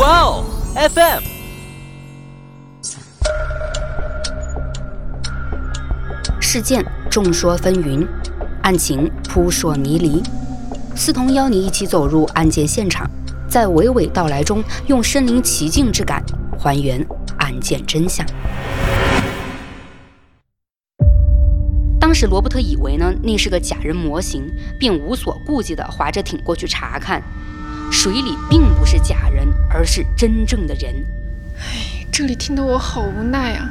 哇哦，FM。事件众说纷纭，案情扑朔迷离。思彤邀你一起走入案件现场，在娓娓道来中，用身临其境之感还原案件真相。当时罗伯特以为呢那是个假人模型，便无所顾忌地划着艇过去查看。水里并不是假人，而是真正的人。哎，这里听得我好无奈啊！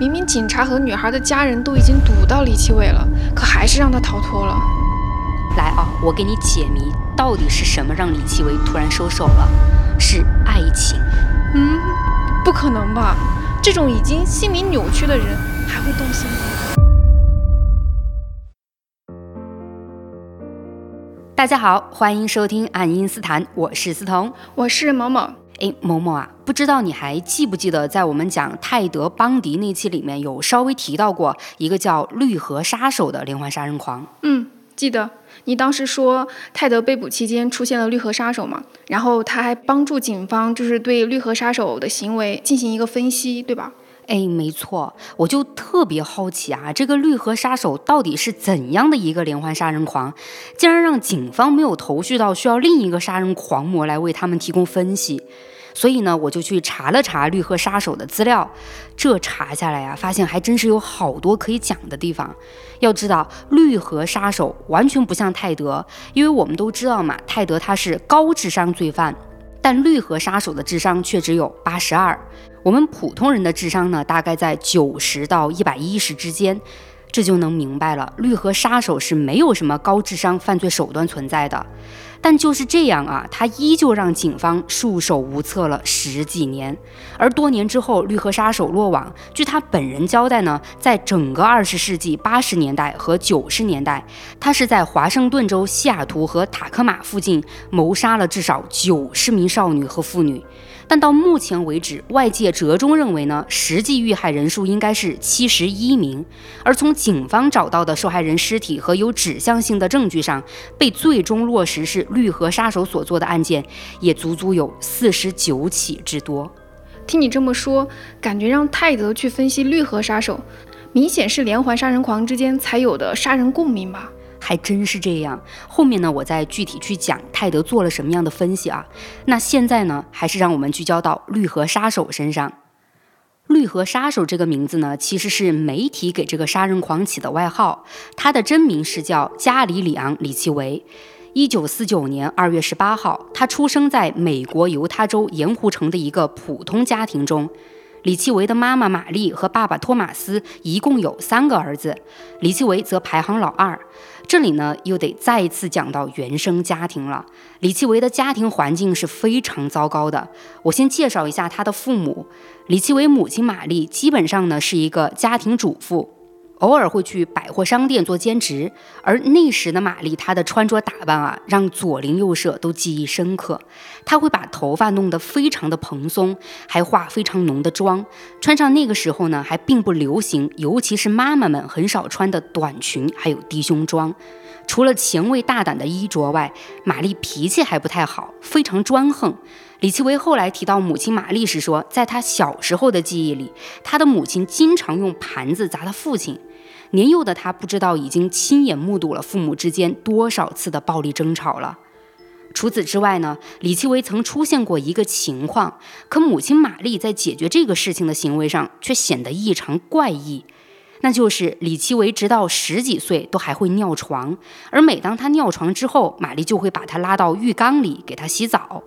明明警察和女孩的家人都已经堵到李奇伟了，可还是让他逃脱了。来啊，我给你解谜，到底是什么让李奇伟突然收手了？是爱情？嗯，不可能吧？这种已经心理扭曲的人还会动心吗？大家好，欢迎收听爱因斯坦，我是思彤，我是某某。哎，某某啊，不知道你还记不记得，在我们讲泰德·邦迪那期里面有稍微提到过一个叫绿河杀手的连环杀人狂？嗯，记得。你当时说泰德被捕期间出现了绿河杀手嘛？然后他还帮助警方，就是对绿河杀手的行为进行一个分析，对吧？哎，没错，我就特别好奇啊，这个绿河杀手到底是怎样的一个连环杀人狂，竟然让警方没有头绪到需要另一个杀人狂魔来为他们提供分析。所以呢，我就去查了查绿河杀手的资料，这查下来呀，发现还真是有好多可以讲的地方。要知道，绿河杀手完全不像泰德，因为我们都知道嘛，泰德他是高智商罪犯，但绿河杀手的智商却只有八十二。我们普通人的智商呢，大概在九十到一百一十之间，这就能明白了，绿河杀手是没有什么高智商犯罪手段存在的。但就是这样啊，他依旧让警方束手无策了十几年。而多年之后，绿河杀手落网。据他本人交代呢，在整个二十世纪八十年代和九十年代，他是在华盛顿州西雅图和塔科马附近谋杀了至少九十名少女和妇女。但到目前为止，外界折中认为呢，实际遇害人数应该是七十一名。而从警方找到的受害人尸体和有指向性的证据上，被最终落实是绿河杀手所做的案件，也足足有四十九起之多。听你这么说，感觉让泰德去分析绿河杀手，明显是连环杀人狂之间才有的杀人共鸣吧？还真是这样。后面呢，我再具体去讲泰德做了什么样的分析啊？那现在呢，还是让我们聚焦到绿河杀手身上。绿河杀手这个名字呢，其实是媒体给这个杀人狂起的外号。他的真名是叫加里里昂·李奇维。一九四九年二月十八号，他出生在美国犹他州盐湖城的一个普通家庭中。李奇维的妈妈玛丽和爸爸托马斯一共有三个儿子，李奇维则排行老二。这里呢，又得再一次讲到原生家庭了。李奇维的家庭环境是非常糟糕的。我先介绍一下他的父母。李奇维母亲玛丽基本上呢是一个家庭主妇。偶尔会去百货商店做兼职，而那时的玛丽，她的穿着打扮啊，让左邻右舍都记忆深刻。她会把头发弄得非常的蓬松，还化非常浓的妆，穿上那个时候呢还并不流行，尤其是妈妈们很少穿的短裙，还有低胸装。除了前卫大胆的衣着外，玛丽脾气还不太好，非常专横。李奇微后来提到母亲玛丽时说，在他小时候的记忆里，他的母亲经常用盘子砸他父亲。年幼的他不知道已经亲眼目睹了父母之间多少次的暴力争吵了。除此之外呢，李奇微曾出现过一个情况，可母亲玛丽在解决这个事情的行为上却显得异常怪异。那就是李奇微直到十几岁都还会尿床，而每当他尿床之后，玛丽就会把他拉到浴缸里给他洗澡。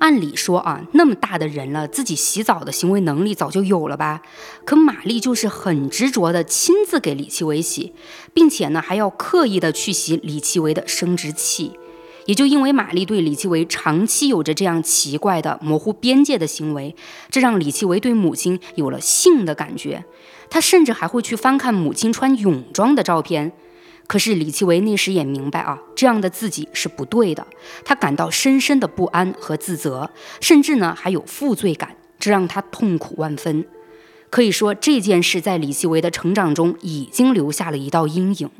按理说啊，那么大的人了，自己洗澡的行为能力早就有了吧？可玛丽就是很执着的亲自给李奇微洗，并且呢还要刻意的去洗李奇微的生殖器。也就因为玛丽对李奇维长期有着这样奇怪的模糊边界的行为，这让李奇维对母亲有了性的感觉。他甚至还会去翻看母亲穿泳装的照片。可是李奇维那时也明白啊，这样的自己是不对的。他感到深深的不安和自责，甚至呢还有负罪感，这让他痛苦万分。可以说这件事在李奇维的成长中已经留下了一道阴影。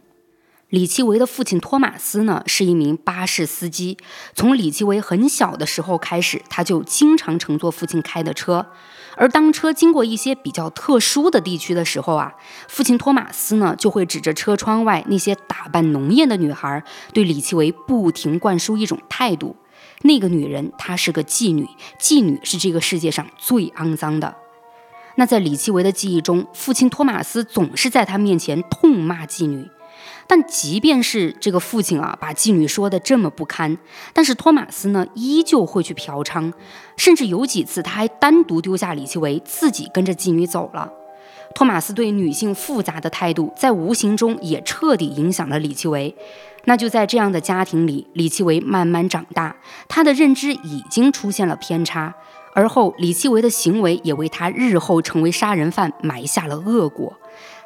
李奇维的父亲托马斯呢，是一名巴士司机。从李奇维很小的时候开始，他就经常乘坐父亲开的车。而当车经过一些比较特殊的地区的时候啊，父亲托马斯呢，就会指着车窗外那些打扮浓艳的女孩，对李奇维不停灌输一种态度：那个女人她是个妓女，妓女是这个世界上最肮脏的。那在李奇维的记忆中，父亲托马斯总是在他面前痛骂妓女。但即便是这个父亲啊，把妓女说的这么不堪，但是托马斯呢，依旧会去嫖娼，甚至有几次他还单独丢下李奇维，自己跟着妓女走了。托马斯对女性复杂的态度，在无形中也彻底影响了李奇维。那就在这样的家庭里，李奇维慢慢长大，他的认知已经出现了偏差，而后李奇维的行为也为他日后成为杀人犯埋下了恶果。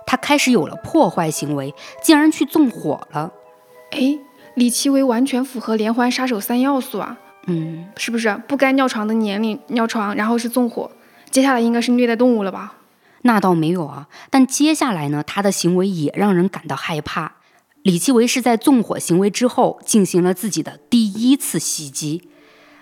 他开始有了破坏行为，竟然去纵火了。哎，李奇微完全符合连环杀手三要素啊！嗯，是不是不该尿床的年龄尿床，然后是纵火，接下来应该是虐待动物了吧？那倒没有啊，但接下来呢，他的行为也让人感到害怕。李奇微是在纵火行为之后进行了自己的第一次袭击。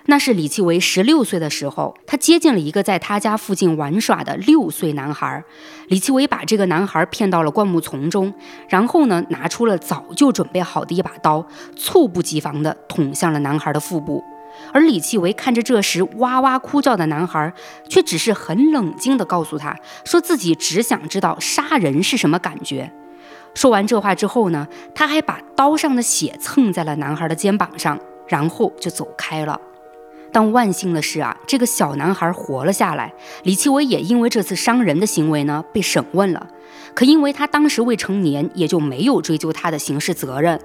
那是李奇维十六岁的时候，他接近了一个在他家附近玩耍的六岁男孩。李奇维把这个男孩骗到了灌木丛中，然后呢，拿出了早就准备好的一把刀，猝不及防地捅向了男孩的腹部。而李奇维看着这时哇哇哭叫的男孩，却只是很冷静地告诉他，说自己只想知道杀人是什么感觉。说完这话之后呢，他还把刀上的血蹭在了男孩的肩膀上，然后就走开了。但万幸的是啊，这个小男孩活了下来。李奇伟也因为这次伤人的行为呢被审问了，可因为他当时未成年，也就没有追究他的刑事责任。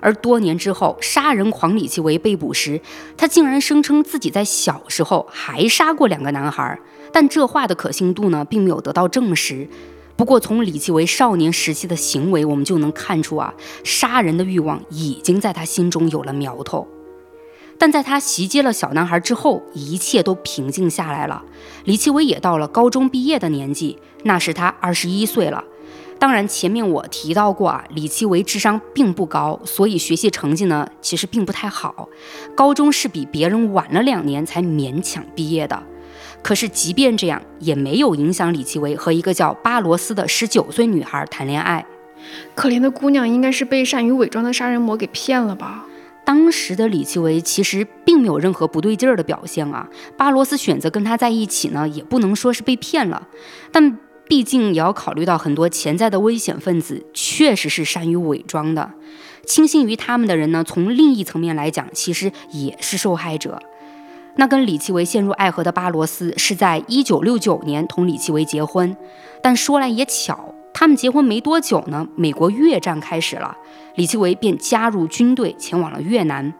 而多年之后，杀人狂李奇伟被捕时，他竟然声称自己在小时候还杀过两个男孩，但这话的可信度呢并没有得到证实。不过从李奇伟少年时期的行为，我们就能看出啊，杀人的欲望已经在他心中有了苗头。但在他袭击了小男孩之后，一切都平静下来了。李奇微也到了高中毕业的年纪，那时他二十一岁了。当然，前面我提到过啊，李奇微智商并不高，所以学习成绩呢其实并不太好。高中是比别人晚了两年才勉强毕业的。可是即便这样，也没有影响李奇微和一个叫巴罗斯的十九岁女孩谈恋爱。可怜的姑娘应该是被善于伪装的杀人魔给骗了吧？当时的李奇微其实并没有任何不对劲儿的表现啊，巴罗斯选择跟他在一起呢，也不能说是被骗了，但毕竟也要考虑到很多潜在的危险分子确实是善于伪装的，轻信于他们的人呢，从另一层面来讲，其实也是受害者。那跟李奇微陷入爱河的巴罗斯是在一九六九年同李奇微结婚，但说来也巧。他们结婚没多久呢，美国越战开始了，李奇微便加入军队，前往了越南。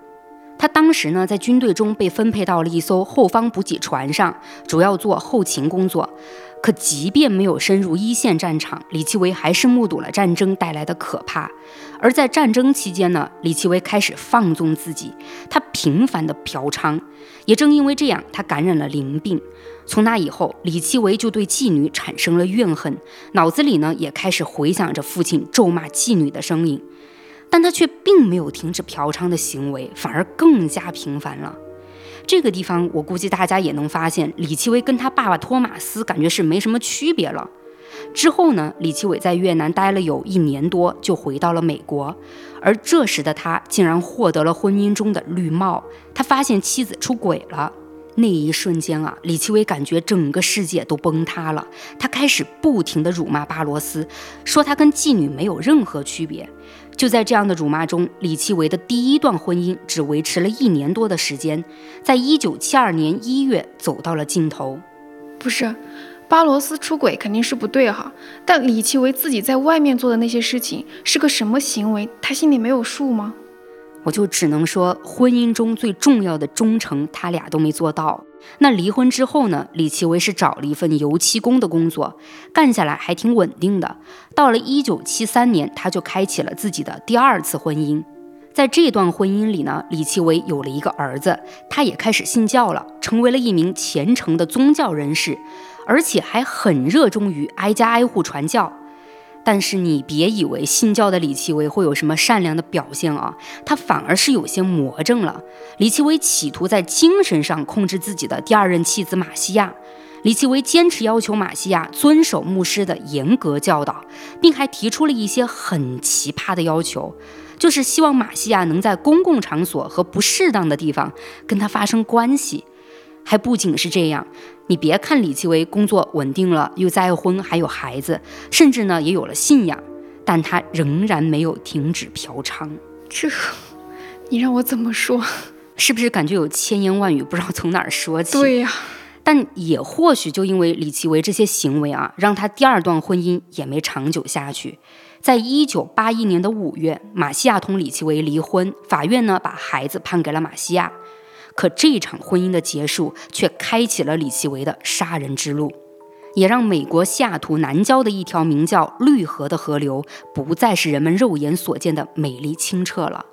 他当时呢，在军队中被分配到了一艘后方补给船上，主要做后勤工作。可即便没有深入一线战场，李奇微还是目睹了战争带来的可怕。而在战争期间呢，李奇微开始放纵自己，他频繁的嫖娼。也正因为这样，他感染了淋病。从那以后，李奇微就对妓女产生了怨恨，脑子里呢也开始回想着父亲咒骂妓女的声音。但他却并没有停止嫖娼的行为，反而更加频繁了。这个地方，我估计大家也能发现，李奇微跟他爸爸托马斯感觉是没什么区别了。之后呢，李奇伟在越南待了有一年多，就回到了美国。而这时的他竟然获得了婚姻中的绿帽，他发现妻子出轨了。那一瞬间啊，李奇伟感觉整个世界都崩塌了。他开始不停地辱骂巴罗斯，说他跟妓女没有任何区别。就在这样的辱骂中，李奇微的第一段婚姻只维持了一年多的时间，在一九七二年一月走到了尽头。不是，巴罗斯出轨肯定是不对哈，但李奇微自己在外面做的那些事情是个什么行为？他心里没有数吗？我就只能说，婚姻中最重要的忠诚，他俩都没做到。那离婚之后呢？李奇微是找了一份油漆工的工作，干下来还挺稳定的。到了一九七三年，他就开启了自己的第二次婚姻。在这段婚姻里呢，李奇微有了一个儿子，他也开始信教了，成为了一名虔诚的宗教人士，而且还很热衷于挨家挨户传教。但是你别以为信教的李奇微会有什么善良的表现啊，他反而是有些魔怔了。李奇微企图在精神上控制自己的第二任妻子马西亚。李奇微坚持要求马西亚遵守牧师的严格教导，并还提出了一些很奇葩的要求，就是希望马西亚能在公共场所和不适当的地方跟他发生关系。还不仅是这样，你别看李奇微工作稳定了，又再婚，还有孩子，甚至呢也有了信仰，但他仍然没有停止嫖娼。这，你让我怎么说？是不是感觉有千言万语不知道从哪儿说起？对呀。但也或许就因为李奇微这些行为啊，让他第二段婚姻也没长久下去。在一九八一年的五月，马西亚同李奇微离婚，法院呢把孩子判给了马西亚。可这场婚姻的结束，却开启了李奇微的杀人之路，也让美国西雅图南郊的一条名叫绿河的河流，不再是人们肉眼所见的美丽清澈了。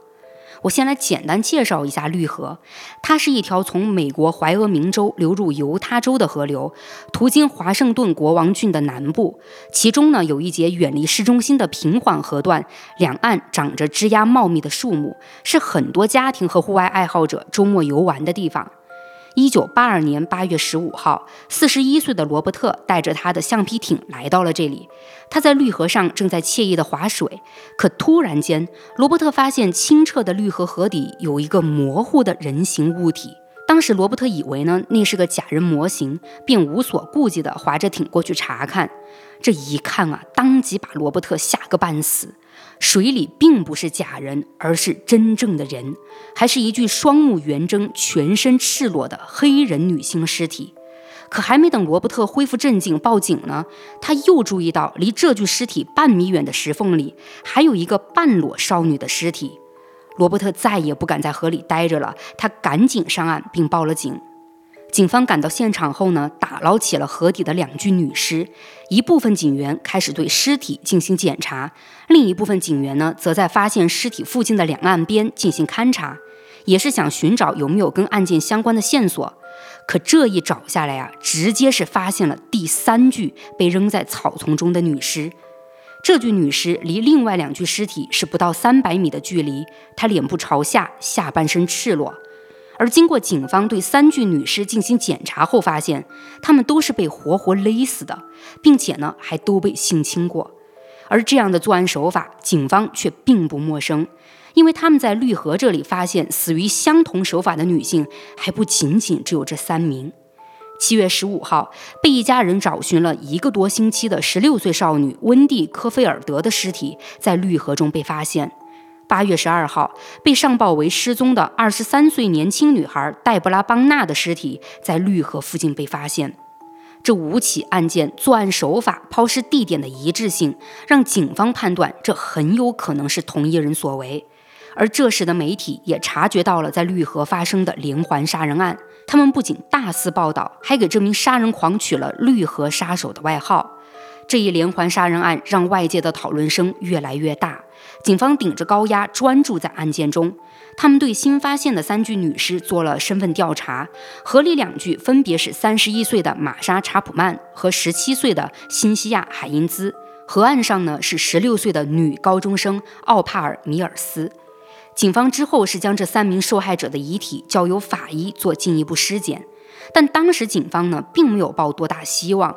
我先来简单介绍一下绿河，它是一条从美国怀俄明州流入犹他州的河流，途经华盛顿国王郡的南部。其中呢，有一节远离市中心的平缓河段，两岸长着枝桠茂密的树木，是很多家庭和户外爱好者周末游玩的地方。一九八二年八月十五号，四十一岁的罗伯特带着他的橡皮艇来到了这里。他在绿河上正在惬意地划水，可突然间，罗伯特发现清澈的绿河河底有一个模糊的人形物体。当时，罗伯特以为呢那是个假人模型，便无所顾忌地划着艇过去查看。这一看啊，当即把罗伯特吓个半死。水里并不是假人，而是真正的人，还是一具双目圆睁、全身赤裸的黑人女性尸体。可还没等罗伯特恢复镇静，报警呢，他又注意到离这具尸体半米远的石缝里还有一个半裸少女的尸体。罗伯特再也不敢在河里待着了，他赶紧上岸并报了警。警方赶到现场后呢，打捞起了河底的两具女尸。一部分警员开始对尸体进行检查，另一部分警员呢，则在发现尸体附近的两岸边进行勘察，也是想寻找有没有跟案件相关的线索。可这一找下来啊，直接是发现了第三具被扔在草丛中的女尸。这具女尸离另外两具尸体是不到三百米的距离，她脸部朝下，下半身赤裸。而经过警方对三具女尸进行检查后，发现她们都是被活活勒死的，并且呢还都被性侵过。而这样的作案手法，警方却并不陌生，因为他们在绿河这里发现死于相同手法的女性还不仅仅只有这三名。七月十五号，被一家人找寻了一个多星期的十六岁少女温蒂·科菲尔德的尸体在绿河中被发现。八月十二号，被上报为失踪的二十三岁年轻女孩黛布拉·邦纳的尸体在绿河附近被发现。这五起案件作案手法、抛尸地点的一致性，让警方判断这很有可能是同一人所为。而这时的媒体也察觉到了在绿河发生的连环杀人案，他们不仅大肆报道，还给这名杀人狂取了“绿河杀手”的外号。这一连环杀人案让外界的讨论声越来越大。警方顶着高压，专注在案件中。他们对新发现的三具女尸做了身份调查，河里两具分别是三十一岁的玛莎·查普曼和十七岁的辛西亚·海因兹。河岸上呢是十六岁的女高中生奥帕尔·米尔斯。警方之后是将这三名受害者的遗体交由法医做进一步尸检，但当时警方呢并没有抱多大希望。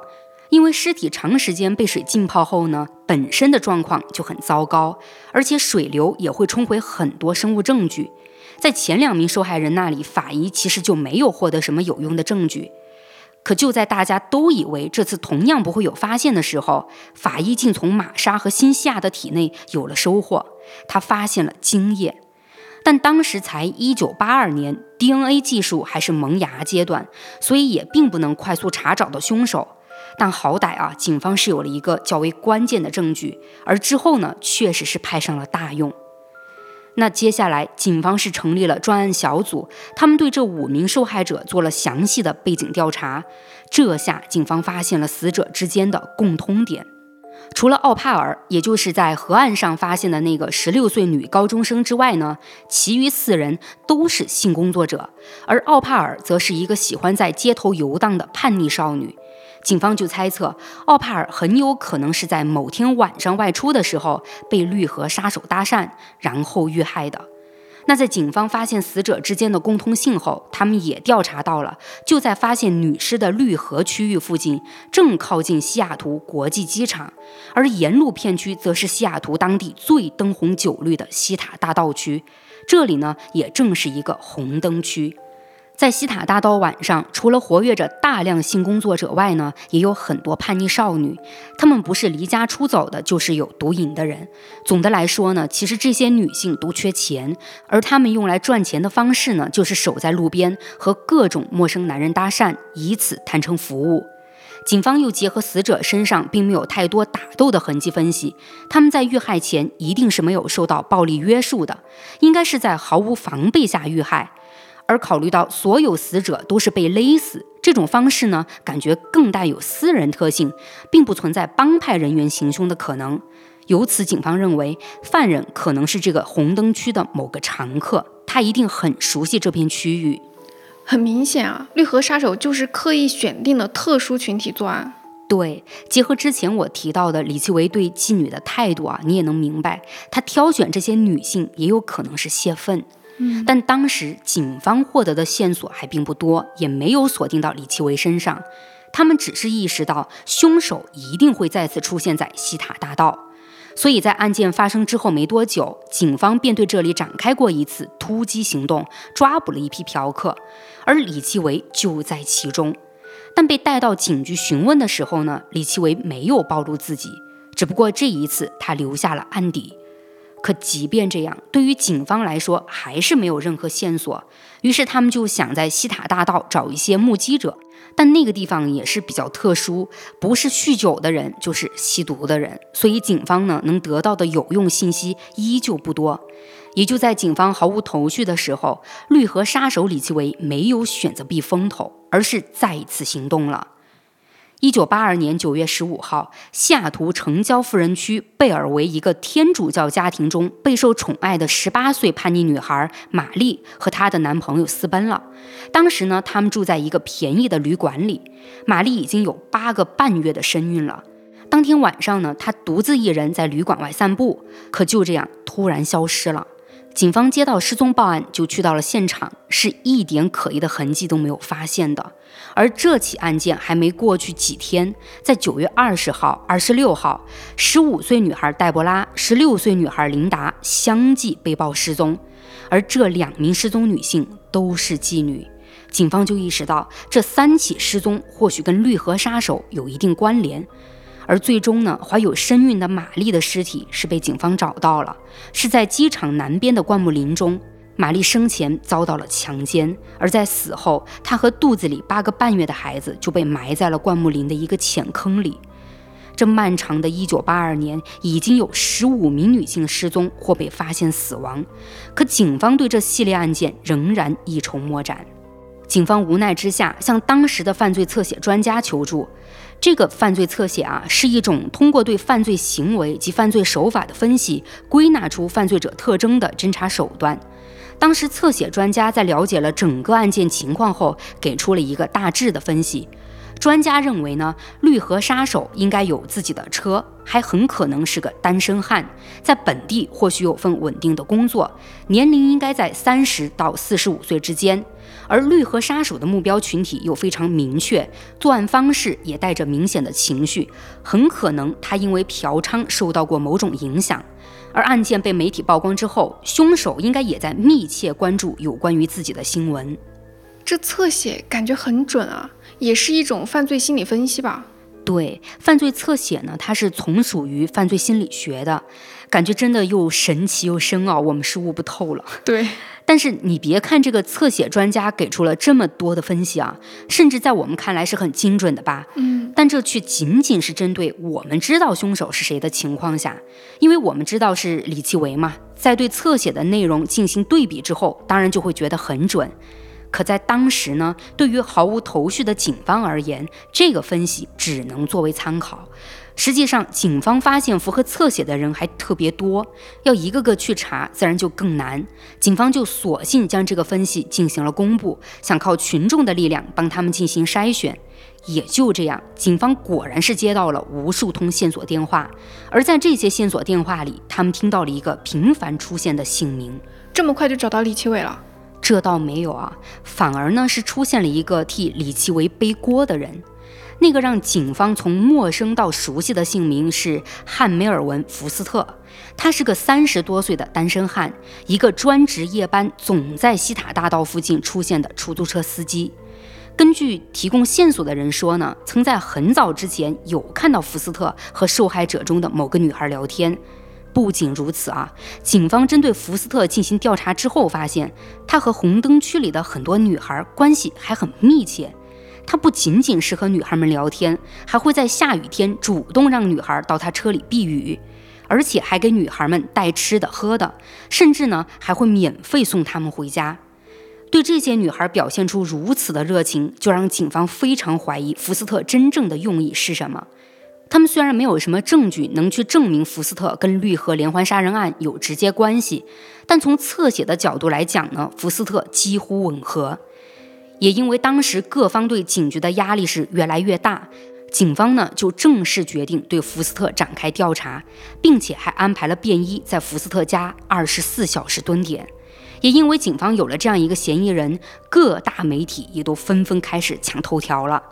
因为尸体长时间被水浸泡后呢，本身的状况就很糟糕，而且水流也会冲毁很多生物证据。在前两名受害人那里，法医其实就没有获得什么有用的证据。可就在大家都以为这次同样不会有发现的时候，法医竟从玛莎和辛西亚的体内有了收获，他发现了精液。但当时才一九八二年，DNA 技术还是萌芽阶段，所以也并不能快速查找到凶手。但好歹啊，警方是有了一个较为关键的证据，而之后呢，确实是派上了大用。那接下来，警方是成立了专案小组，他们对这五名受害者做了详细的背景调查。这下，警方发现了死者之间的共通点。除了奥帕尔，也就是在河岸上发现的那个十六岁女高中生之外呢，其余四人都是性工作者，而奥帕尔则是一个喜欢在街头游荡的叛逆少女。警方就猜测，奥帕尔很有可能是在某天晚上外出的时候被绿河杀手搭讪，然后遇害的。那在警方发现死者之间的共通性后，他们也调查到了，就在发现女尸的绿河区域附近，正靠近西雅图国际机场，而沿路片区则是西雅图当地最灯红酒绿的西塔大道区，这里呢也正是一个红灯区。在西塔大道晚上，除了活跃着大量性工作者外呢，也有很多叛逆少女。她们不是离家出走的，就是有毒瘾的人。总的来说呢，其实这些女性都缺钱，而她们用来赚钱的方式呢，就是守在路边和各种陌生男人搭讪，以此谈成服务。警方又结合死者身上并没有太多打斗的痕迹分析，他们在遇害前一定是没有受到暴力约束的，应该是在毫无防备下遇害。而考虑到所有死者都是被勒死，这种方式呢，感觉更带有私人特性，并不存在帮派人员行凶的可能。由此，警方认为犯人可能是这个红灯区的某个常客，他一定很熟悉这片区域。很明显啊，绿河杀手就是刻意选定了特殊群体作案。对，结合之前我提到的李奇维对妓女的态度啊，你也能明白，他挑选这些女性也有可能是泄愤。但当时警方获得的线索还并不多，也没有锁定到李奇维身上。他们只是意识到凶手一定会再次出现在西塔大道，所以在案件发生之后没多久，警方便对这里展开过一次突击行动，抓捕了一批嫖客，而李奇维就在其中。但被带到警局询问的时候呢，李奇维没有暴露自己，只不过这一次他留下了案底。可即便这样，对于警方来说还是没有任何线索。于是他们就想在西塔大道找一些目击者，但那个地方也是比较特殊，不是酗酒的人就是吸毒的人，所以警方呢能得到的有用信息依旧不多。也就在警方毫无头绪的时候，绿河杀手李奇微没有选择避风头，而是再一次行动了。一九八二年九月十五号，西雅图城郊富人区贝尔维一个天主教家庭中备受宠爱的十八岁叛逆女孩玛丽和她的男朋友私奔了。当时呢，他们住在一个便宜的旅馆里。玛丽已经有八个半月的身孕了。当天晚上呢，她独自一人在旅馆外散步，可就这样突然消失了。警方接到失踪报案，就去到了现场，是一点可疑的痕迹都没有发现的。而这起案件还没过去几天，在九月二十号、二十六号，十五岁女孩黛博拉、十六岁女孩琳达相继被曝失踪，而这两名失踪女性都是妓女。警方就意识到，这三起失踪或许跟绿河杀手有一定关联。而最终呢，怀有身孕的玛丽的尸体是被警方找到了，是在机场南边的灌木林中。玛丽生前遭到了强奸，而在死后，她和肚子里八个半月的孩子就被埋在了灌木林的一个浅坑里。这漫长的一九八二年，已经有十五名女性失踪或被发现死亡，可警方对这系列案件仍然一筹莫展。警方无奈之下，向当时的犯罪侧写专家求助。这个犯罪侧写啊，是一种通过对犯罪行为及犯罪手法的分析，归纳出犯罪者特征的侦查手段。当时侧写专家在了解了整个案件情况后，给出了一个大致的分析。专家认为呢，绿河杀手应该有自己的车，还很可能是个单身汉，在本地或许有份稳定的工作，年龄应该在三十到四十五岁之间。而绿河杀手的目标群体又非常明确，作案方式也带着明显的情绪，很可能他因为嫖娼受到过某种影响。而案件被媒体曝光之后，凶手应该也在密切关注有关于自己的新闻。这侧写感觉很准啊，也是一种犯罪心理分析吧？对，犯罪侧写呢，它是从属于犯罪心理学的，感觉真的又神奇又深奥，我们是悟不透了。对，但是你别看这个侧写专家给出了这么多的分析啊，甚至在我们看来是很精准的吧？嗯，但这却仅仅是针对我们知道凶手是谁的情况下，因为我们知道是李奇维嘛，在对侧写的内容进行对比之后，当然就会觉得很准。可在当时呢，对于毫无头绪的警方而言，这个分析只能作为参考。实际上，警方发现符合侧写的人还特别多，要一个个去查，自然就更难。警方就索性将这个分析进行了公布，想靠群众的力量帮他们进行筛选。也就这样，警方果然是接到了无数通线索电话，而在这些线索电话里，他们听到了一个频繁出现的姓名。这么快就找到李奇伟了？这倒没有啊，反而呢是出现了一个替李奇伟背锅的人。那个让警方从陌生到熟悉的姓名是汉梅尔文·福斯特，他是个三十多岁的单身汉，一个专职夜班、总在西塔大道附近出现的出租车司机。根据提供线索的人说呢，曾在很早之前有看到福斯特和受害者中的某个女孩聊天。不仅如此啊，警方针对福斯特进行调查之后，发现他和红灯区里的很多女孩关系还很密切。他不仅仅是和女孩们聊天，还会在下雨天主动让女孩到他车里避雨，而且还给女孩们带吃的喝的，甚至呢还会免费送她们回家。对这些女孩表现出如此的热情，就让警方非常怀疑福斯特真正的用意是什么。他们虽然没有什么证据能去证明福斯特跟绿河连环杀人案有直接关系，但从侧写的角度来讲呢，福斯特几乎吻合。也因为当时各方对警局的压力是越来越大，警方呢就正式决定对福斯特展开调查，并且还安排了便衣在福斯特家二十四小时蹲点。也因为警方有了这样一个嫌疑人，各大媒体也都纷纷开始抢头条了。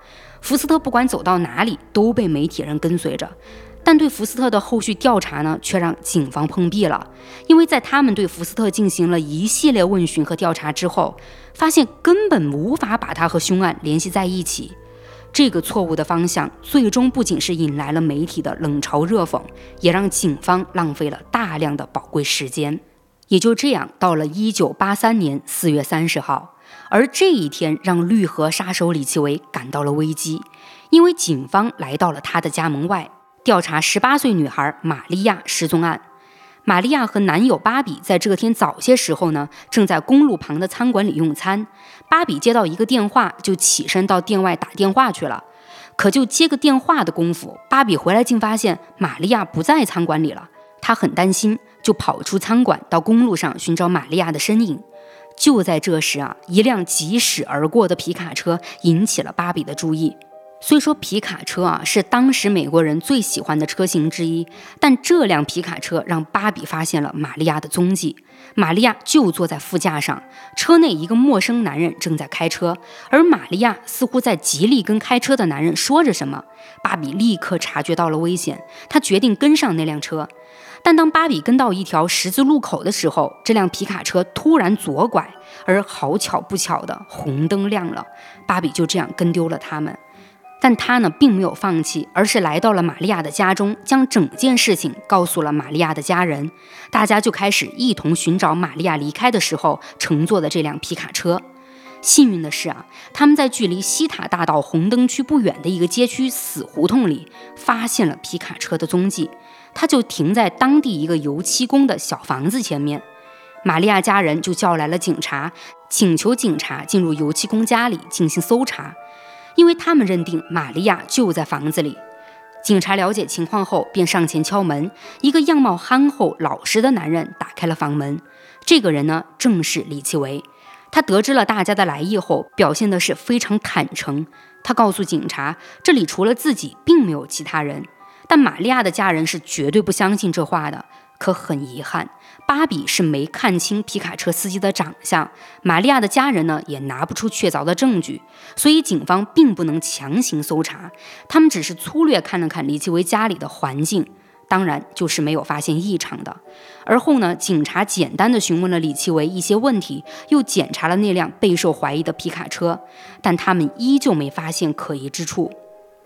福斯特不管走到哪里都被媒体人跟随着。但对福斯特的后续调查呢，却让警方碰壁了。因为在他们对福斯特进行了一系列问询和调查之后，发现根本无法把他和凶案联系在一起。这个错误的方向，最终不仅是引来了媒体的冷嘲热讽，也让警方浪费了大量的宝贵时间。也就这样，到了一九八三年四月三十号，而这一天让绿河杀手李奇伟感到了危机，因为警方来到了他的家门外。调查十八岁女孩玛利亚失踪案。玛利亚和男友芭比在这天早些时候呢，正在公路旁的餐馆里用餐。芭比接到一个电话，就起身到店外打电话去了。可就接个电话的功夫，芭比回来竟发现玛利亚不在餐馆里了。她很担心，就跑出餐馆到公路上寻找玛利亚的身影。就在这时啊，一辆疾驶而过的皮卡车引起了芭比的注意。虽说皮卡车啊是当时美国人最喜欢的车型之一，但这辆皮卡车让芭比发现了玛利亚的踪迹。玛利亚就坐在副驾上，车内一个陌生男人正在开车，而玛利亚似乎在极力跟开车的男人说着什么。芭比立刻察觉到了危险，她决定跟上那辆车。但当芭比跟到一条十字路口的时候，这辆皮卡车突然左拐，而好巧不巧的红灯亮了，芭比就这样跟丢了他们。但他呢，并没有放弃，而是来到了玛利亚的家中，将整件事情告诉了玛利亚的家人。大家就开始一同寻找玛利亚离开的时候乘坐的这辆皮卡车。幸运的是啊，他们在距离西塔大道红灯区不远的一个街区死胡同里发现了皮卡车的踪迹。他就停在当地一个油漆工的小房子前面。玛利亚家人就叫来了警察，请求警察进入油漆工家里进行搜查。因为他们认定玛利亚就在房子里，警察了解情况后便上前敲门。一个样貌憨厚老实的男人打开了房门。这个人呢，正是李奇维。他得知了大家的来意后，表现的是非常坦诚。他告诉警察，这里除了自己，并没有其他人。但玛利亚的家人是绝对不相信这话的。可很遗憾，芭比是没看清皮卡车司机的长相，玛利亚的家人呢也拿不出确凿的证据，所以警方并不能强行搜查。他们只是粗略看了看李奇维家里的环境，当然就是没有发现异常的。而后呢，警察简单的询问了李奇维一些问题，又检查了那辆备受怀疑的皮卡车，但他们依旧没发现可疑之处，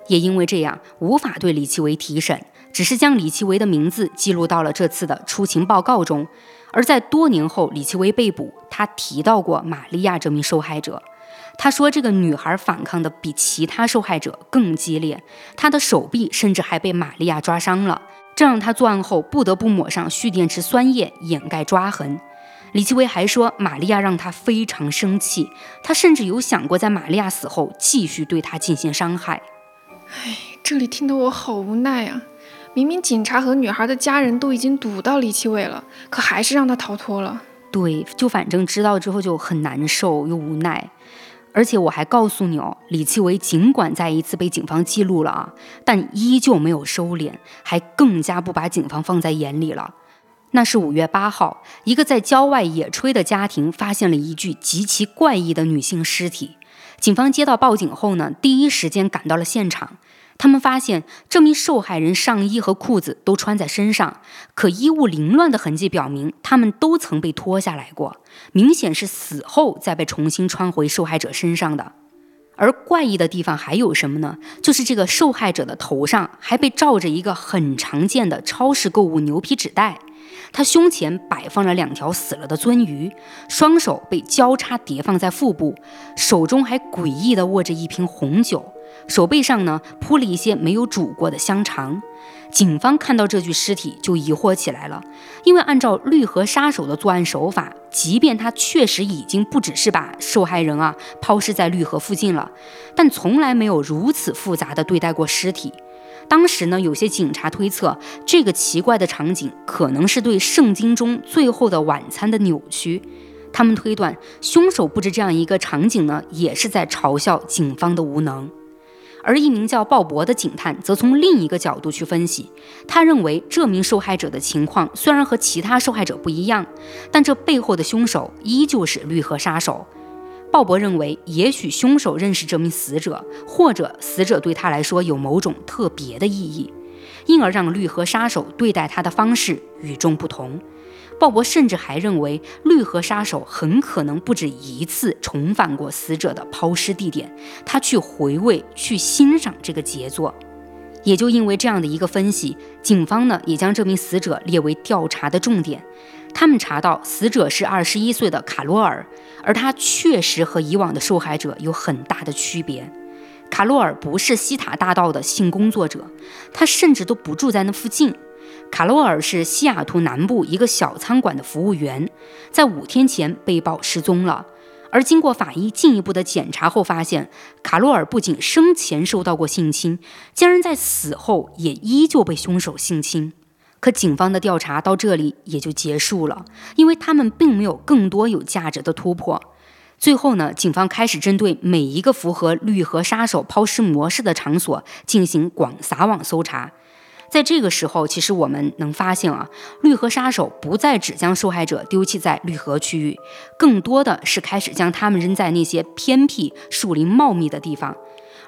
也因为这样无法对李奇维提审。只是将李奇微的名字记录到了这次的出勤报告中，而在多年后李奇微被捕，他提到过玛利亚这名受害者。他说这个女孩反抗的比其他受害者更激烈，她的手臂甚至还被玛利亚抓伤了，这让他作案后不得不抹上蓄电池酸液掩盖抓痕。李奇微还说，玛利亚让他非常生气，他甚至有想过在玛利亚死后继续对她进行伤害。唉，这里听得我好无奈啊！明明警察和女孩的家人都已经堵到李奇伟了，可还是让他逃脱了。对，就反正知道之后就很难受又无奈。而且我还告诉你哦，李奇伟尽管再一次被警方记录了啊，但依旧没有收敛，还更加不把警方放在眼里了。那是五月八号，一个在郊外野炊的家庭发现了一具极其怪异的女性尸体。警方接到报警后呢，第一时间赶到了现场。他们发现这名受害人上衣和裤子都穿在身上，可衣物凌乱的痕迹表明他们都曾被脱下来过，明显是死后再被重新穿回受害者身上的。而怪异的地方还有什么呢？就是这个受害者的头上还被罩着一个很常见的超市购物牛皮纸袋，他胸前摆放着两条死了的鳟鱼，双手被交叉叠放在腹部，手中还诡异地握着一瓶红酒。手背上呢铺了一些没有煮过的香肠，警方看到这具尸体就疑惑起来了，因为按照绿河杀手的作案手法，即便他确实已经不只是把受害人啊抛尸在绿河附近了，但从来没有如此复杂的对待过尸体。当时呢，有些警察推测，这个奇怪的场景可能是对圣经中最后的晚餐的扭曲。他们推断，凶手布置这样一个场景呢，也是在嘲笑警方的无能。而一名叫鲍勃的警探则从另一个角度去分析，他认为这名受害者的情况虽然和其他受害者不一样，但这背后的凶手依旧是绿河杀手。鲍勃认为，也许凶手认识这名死者，或者死者对他来说有某种特别的意义，因而让绿河杀手对待他的方式与众不同。鲍勃甚至还认为，绿河杀手很可能不止一次重返过死者的抛尸地点，他去回味、去欣赏这个杰作。也就因为这样的一个分析，警方呢也将这名死者列为调查的重点。他们查到死者是二十一岁的卡罗尔，而他确实和以往的受害者有很大的区别。卡罗尔不是西塔大道的性工作者，他甚至都不住在那附近。卡罗尔是西雅图南部一个小餐馆的服务员，在五天前被曝失踪了。而经过法医进一步的检查后，发现卡罗尔不仅生前受到过性侵，竟然在死后也依旧被凶手性侵。可警方的调查到这里也就结束了，因为他们并没有更多有价值的突破。最后呢，警方开始针对每一个符合绿河杀手抛尸模式的场所进行广撒网搜查。在这个时候，其实我们能发现啊，绿河杀手不再只将受害者丢弃在绿河区域，更多的是开始将他们扔在那些偏僻、树林茂密的地方。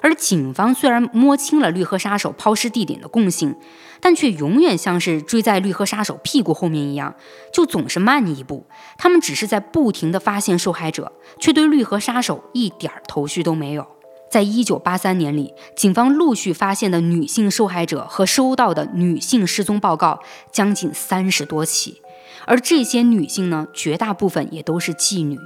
而警方虽然摸清了绿河杀手抛尸地点的共性，但却永远像是追在绿河杀手屁股后面一样，就总是慢一步。他们只是在不停地发现受害者，却对绿河杀手一点头绪都没有。在一九八三年里，警方陆续发现的女性受害者和收到的女性失踪报告将近三十多起，而这些女性呢，绝大部分也都是妓女。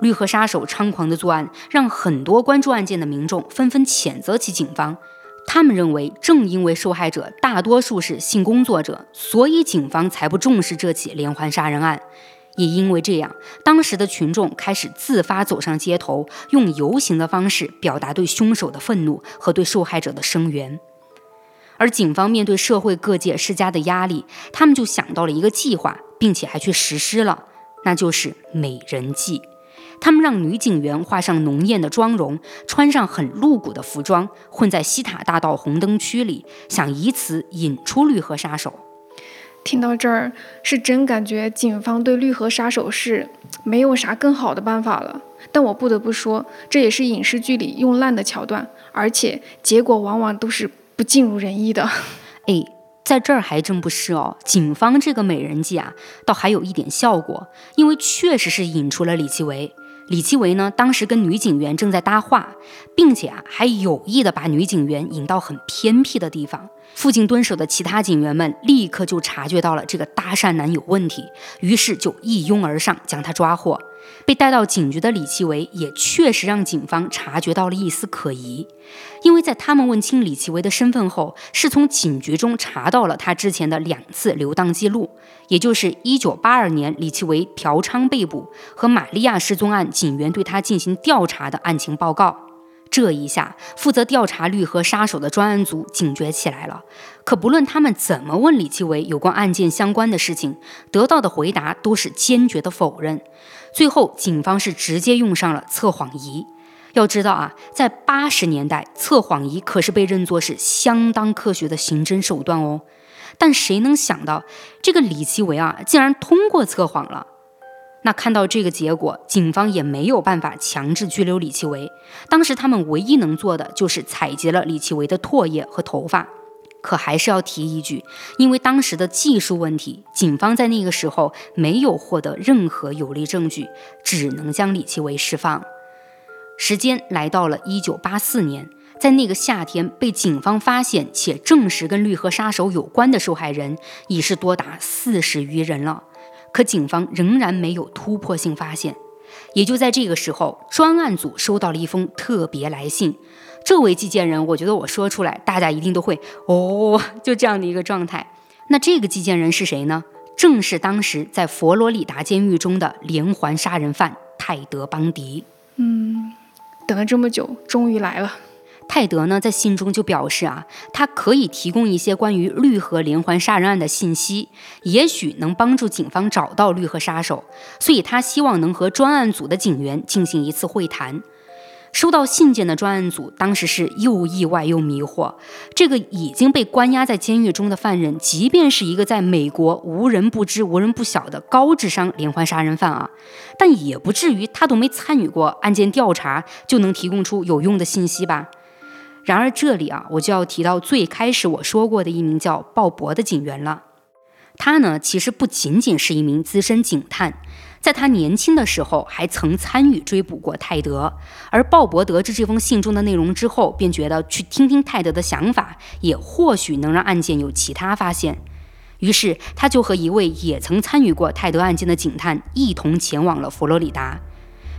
绿河杀手猖狂的作案，让很多关注案件的民众纷纷谴责起警方。他们认为，正因为受害者大多数是性工作者，所以警方才不重视这起连环杀人案。也因为这样，当时的群众开始自发走上街头，用游行的方式表达对凶手的愤怒和对受害者的声援。而警方面对社会各界施加的压力，他们就想到了一个计划，并且还去实施了，那就是美人计。他们让女警员画上浓艳的妆容，穿上很露骨的服装，混在西塔大道红灯区里，想以此引出绿河杀手。听到这儿，是真感觉警方对绿河杀手是没有啥更好的办法了。但我不得不说，这也是影视剧里用烂的桥段，而且结果往往都是不尽如人意的。哎，在这儿还真不是哦，警方这个美人计啊，倒还有一点效果，因为确实是引出了李奇微。李奇维呢，当时跟女警员正在搭话，并且啊，还有意的把女警员引到很偏僻的地方。附近蹲守的其他警员们立刻就察觉到了这个搭讪男有问题，于是就一拥而上将他抓获。被带到警局的李奇维也确实让警方察觉到了一丝可疑，因为在他们问清李奇维的身份后，是从警局中查到了他之前的两次游荡记录，也就是1982年李奇维嫖娼被捕和玛利亚失踪案警员对他进行调查的案情报告。这一下，负责调查绿河杀手的专案组警觉起来了。可不论他们怎么问李奇维有关案件相关的事情，得到的回答都是坚决的否认。最后，警方是直接用上了测谎仪。要知道啊，在八十年代，测谎仪可是被认作是相当科学的刑侦手段哦。但谁能想到，这个李奇维啊，竟然通过测谎了？那看到这个结果，警方也没有办法强制拘留李奇维。当时他们唯一能做的就是采集了李奇维的唾液和头发。可还是要提一句，因为当时的技术问题，警方在那个时候没有获得任何有力证据，只能将李奇维释放。时间来到了一九八四年，在那个夏天，被警方发现且证实跟绿河杀手有关的受害人已是多达四十余人了。可警方仍然没有突破性发现，也就在这个时候，专案组收到了一封特别来信。这位寄件人，我觉得我说出来，大家一定都会哦，就这样的一个状态。那这个寄件人是谁呢？正是当时在佛罗里达监狱中的连环杀人犯泰德·邦迪。嗯，等了这么久，终于来了。泰德呢，在信中就表示啊，他可以提供一些关于绿河连环杀人案的信息，也许能帮助警方找到绿河杀手，所以他希望能和专案组的警员进行一次会谈。收到信件的专案组当时是又意外又迷惑，这个已经被关押在监狱中的犯人，即便是一个在美国无人不知、无人不晓的高智商连环杀人犯啊，但也不至于他都没参与过案件调查就能提供出有用的信息吧。然而这里啊，我就要提到最开始我说过的一名叫鲍勃的警员了。他呢，其实不仅仅是一名资深警探，在他年轻的时候还曾参与追捕过泰德。而鲍勃得知这封信中的内容之后，便觉得去听听泰德的想法，也或许能让案件有其他发现。于是他就和一位也曾参与过泰德案件的警探一同前往了佛罗里达。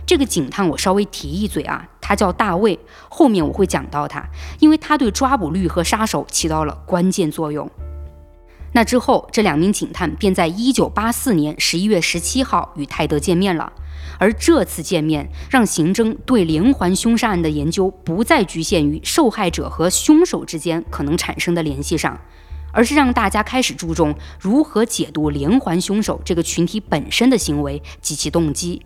这个警探我稍微提一嘴啊，他叫大卫，后面我会讲到他，因为他对抓捕率和杀手起到了关键作用。那之后，这两名警探便在1984年11月17号与泰德见面了，而这次见面让刑侦对连环凶杀案的研究不再局限于受害者和凶手之间可能产生的联系上，而是让大家开始注重如何解读连环凶手这个群体本身的行为及其动机。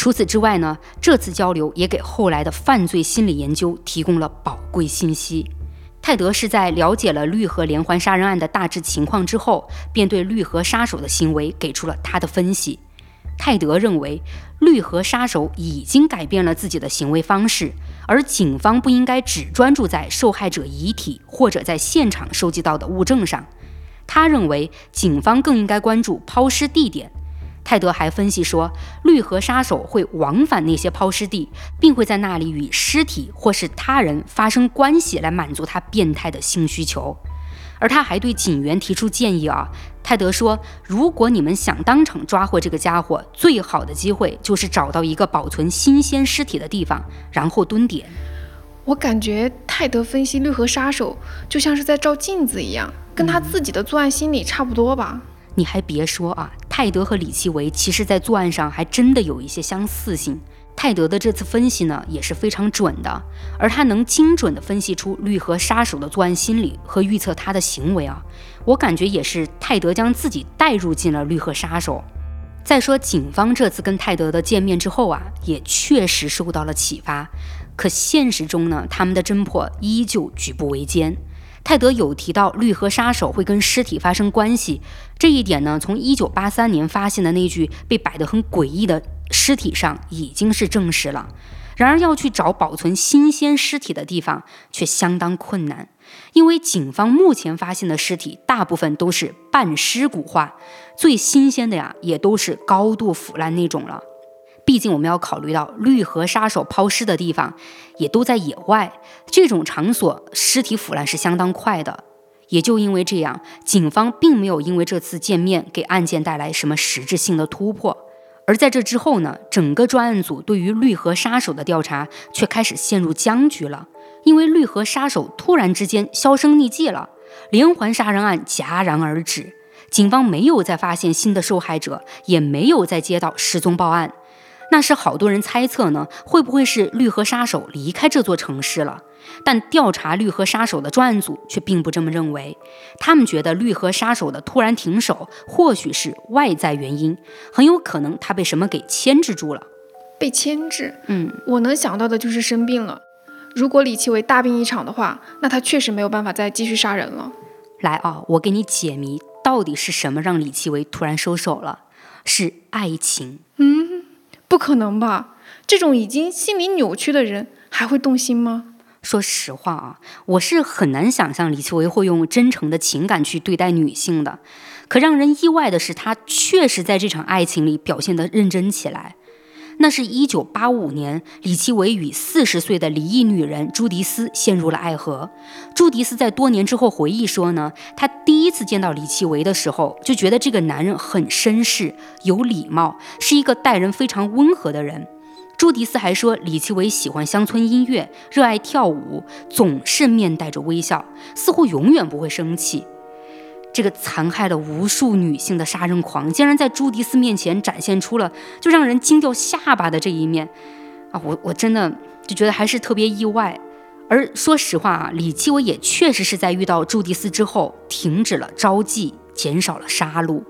除此之外呢，这次交流也给后来的犯罪心理研究提供了宝贵信息。泰德是在了解了绿河连环杀人案的大致情况之后，便对绿河杀手的行为给出了他的分析。泰德认为，绿河杀手已经改变了自己的行为方式，而警方不应该只专注在受害者遗体或者在现场收集到的物证上。他认为，警方更应该关注抛尸地点。泰德还分析说，绿河杀手会往返那些抛尸地，并会在那里与尸体或是他人发生关系，来满足他变态的性需求。而他还对警员提出建议啊，泰德说，如果你们想当场抓获这个家伙，最好的机会就是找到一个保存新鲜尸体的地方，然后蹲点。我感觉泰德分析绿河杀手就像是在照镜子一样，跟他自己的作案心理差不多吧。你还别说啊，泰德和李奇维其实在作案上还真的有一些相似性。泰德的这次分析呢也是非常准的，而他能精准地分析出绿河杀手的作案心理和预测他的行为啊，我感觉也是泰德将自己带入进了绿河杀手。再说警方这次跟泰德的见面之后啊，也确实受到了启发，可现实中呢，他们的侦破依旧举步维艰。泰德有提到绿河杀手会跟尸体发生关系，这一点呢，从1983年发现的那具被摆得很诡异的尸体上已经是证实了。然而，要去找保存新鲜尸体的地方却相当困难，因为警方目前发现的尸体大部分都是半尸骨化，最新鲜的呀，也都是高度腐烂那种了。毕竟我们要考虑到绿河杀手抛尸的地方也都在野外，这种场所尸体腐烂是相当快的。也就因为这样，警方并没有因为这次见面给案件带来什么实质性的突破。而在这之后呢，整个专案组对于绿河杀手的调查却开始陷入僵局了，因为绿河杀手突然之间销声匿迹了，连环杀人案戛然而止。警方没有再发现新的受害者，也没有再接到失踪报案。那时好多人猜测呢，会不会是绿河杀手离开这座城市了？但调查绿河杀手的专案组却并不这么认为，他们觉得绿河杀手的突然停手或许是外在原因，很有可能他被什么给牵制住了。被牵制？嗯，我能想到的就是生病了。如果李奇伟大病一场的话，那他确实没有办法再继续杀人了。来啊，我给你解谜，到底是什么让李奇伟突然收手了？是爱情？嗯，不可能吧？这种已经心理扭曲的人还会动心吗？说实话啊，我是很难想象李奇微会用真诚的情感去对待女性的。可让人意外的是，他确实在这场爱情里表现得认真起来。那是一九八五年，李奇微与四十岁的离异女人朱迪斯陷入了爱河。朱迪斯在多年之后回忆说呢，她第一次见到李奇微的时候，就觉得这个男人很绅士、有礼貌，是一个待人非常温和的人。朱迪斯还说，李奇微喜欢乡村音乐，热爱跳舞，总是面带着微笑，似乎永远不会生气。这个残害了无数女性的杀人狂，竟然在朱迪斯面前展现出了就让人惊掉下巴的这一面啊！我我真的就觉得还是特别意外。而说实话啊，李奇微也确实是在遇到朱迪斯之后，停止了招妓，减少了杀戮。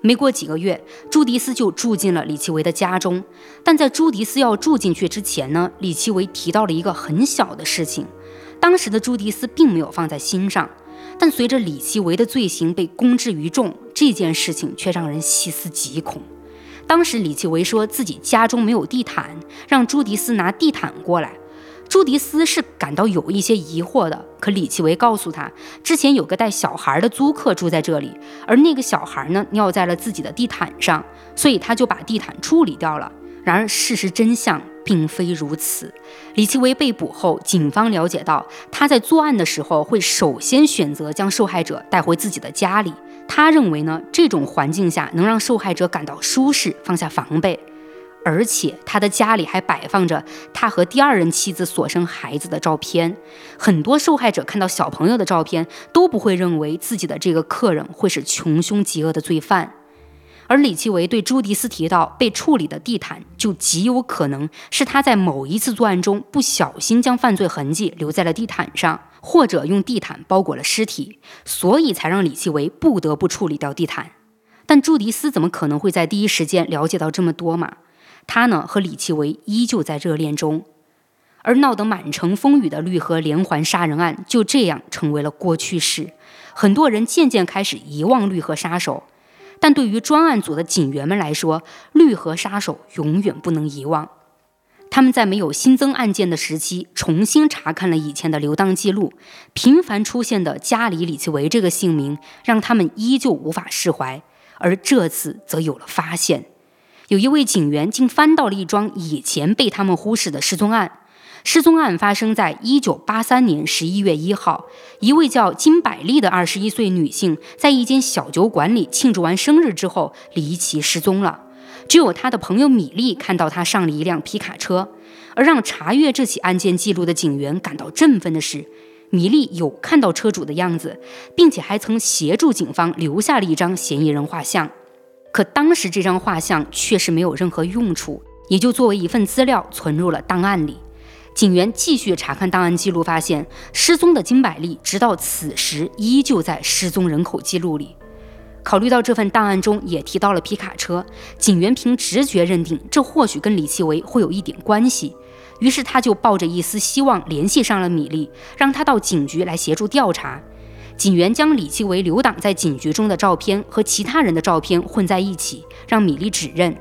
没过几个月，朱迪斯就住进了李奇维的家中。但在朱迪斯要住进去之前呢，李奇维提到了一个很小的事情。当时的朱迪斯并没有放在心上，但随着李奇维的罪行被公之于众，这件事情却让人细思极恐。当时李奇维说自己家中没有地毯，让朱迪斯拿地毯过来。朱迪斯是感到有一些疑惑的，可李奇维告诉他，之前有个带小孩的租客住在这里，而那个小孩呢尿在了自己的地毯上，所以他就把地毯处理掉了。然而事实真相并非如此。李奇微被捕后，警方了解到他在作案的时候会首先选择将受害者带回自己的家里，他认为呢这种环境下能让受害者感到舒适，放下防备。而且他的家里还摆放着他和第二任妻子所生孩子的照片。很多受害者看到小朋友的照片，都不会认为自己的这个客人会是穷凶极恶的罪犯。而李奇维对朱迪斯提到，被处理的地毯就极有可能是他在某一次作案中不小心将犯罪痕迹留在了地毯上，或者用地毯包裹了尸体，所以才让李奇维不得不处理掉地毯。但朱迪斯怎么可能会在第一时间了解到这么多嘛？他呢和李奇维依旧在热恋中，而闹得满城风雨的绿河连环杀人案就这样成为了过去式。很多人渐渐开始遗忘绿河杀手，但对于专案组的警员们来说，绿河杀手永远不能遗忘。他们在没有新增案件的时期，重新查看了以前的留档记录，频繁出现的加里李奇维这个姓名，让他们依旧无法释怀。而这次则有了发现。有一位警员竟翻到了一桩以前被他们忽视的失踪案。失踪案发生在一九八三年十一月一号，一位叫金百丽的二十一岁女性在一间小酒馆里庆祝完生日之后离奇失踪了。只有她的朋友米莉看到她上了一辆皮卡车。而让查阅这起案件记录的警员感到振奋的是，米莉有看到车主的样子，并且还曾协助警方留下了一张嫌疑人画像。可当时这张画像确实没有任何用处，也就作为一份资料存入了档案里。警员继续查看档案记录，发现失踪的金百丽直到此时依旧在失踪人口记录里。考虑到这份档案中也提到了皮卡车，警员凭直觉认定这或许跟李奇维会有一点关系，于是他就抱着一丝希望联系上了米粒，让他到警局来协助调查。警员将李奇维留挡在警局中的照片和其他人的照片混在一起，让米莉指认。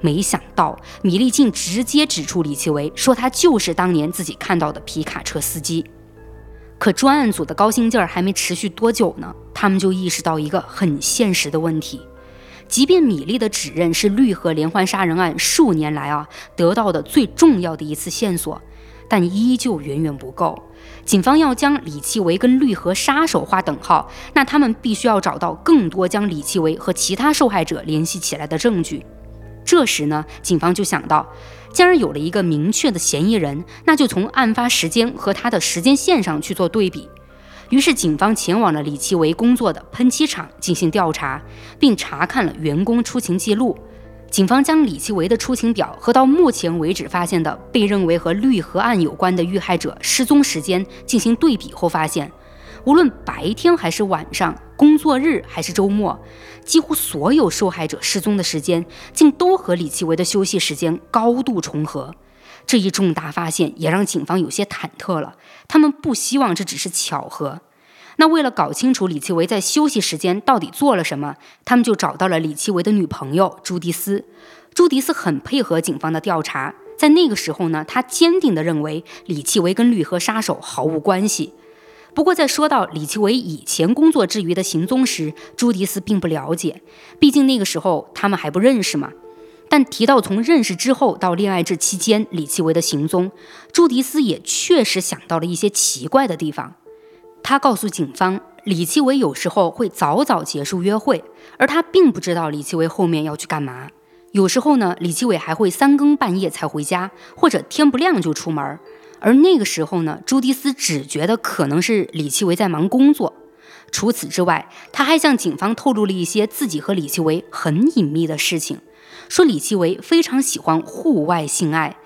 没想到米莉竟直接指出李奇维，说他就是当年自己看到的皮卡车司机。可专案组的高兴劲儿还没持续多久呢，他们就意识到一个很现实的问题：即便米莉的指认是绿河连环杀人案数年来啊得到的最重要的一次线索，但依旧远远不够。警方要将李奇维跟绿河杀手划等号，那他们必须要找到更多将李奇维和其他受害者联系起来的证据。这时呢，警方就想到，既然有了一个明确的嫌疑人，那就从案发时间和他的时间线上去做对比。于是警方前往了李奇维工作的喷漆厂进行调查，并查看了员工出勤记录。警方将李奇维的出勤表和到目前为止发现的被认为和绿河案有关的遇害者失踪时间进行对比后发现，无论白天还是晚上，工作日还是周末，几乎所有受害者失踪的时间竟都和李奇维的休息时间高度重合。这一重大发现也让警方有些忐忑了，他们不希望这只是巧合。那为了搞清楚李奇维在休息时间到底做了什么，他们就找到了李奇维的女朋友朱迪斯。朱迪斯很配合警方的调查，在那个时候呢，他坚定地认为李奇维跟绿河杀手毫无关系。不过在说到李奇伟以前工作之余的行踪时，朱迪斯并不了解，毕竟那个时候他们还不认识嘛。但提到从认识之后到恋爱这期间李奇伟的行踪，朱迪斯也确实想到了一些奇怪的地方。他告诉警方，李奇伟有时候会早早结束约会，而他并不知道李奇伟后面要去干嘛。有时候呢，李奇伟还会三更半夜才回家，或者天不亮就出门。而那个时候呢，朱迪斯只觉得可能是李奇维在忙工作。除此之外，他还向警方透露了一些自己和李奇维很隐秘的事情，说李奇维非常喜欢户外性爱。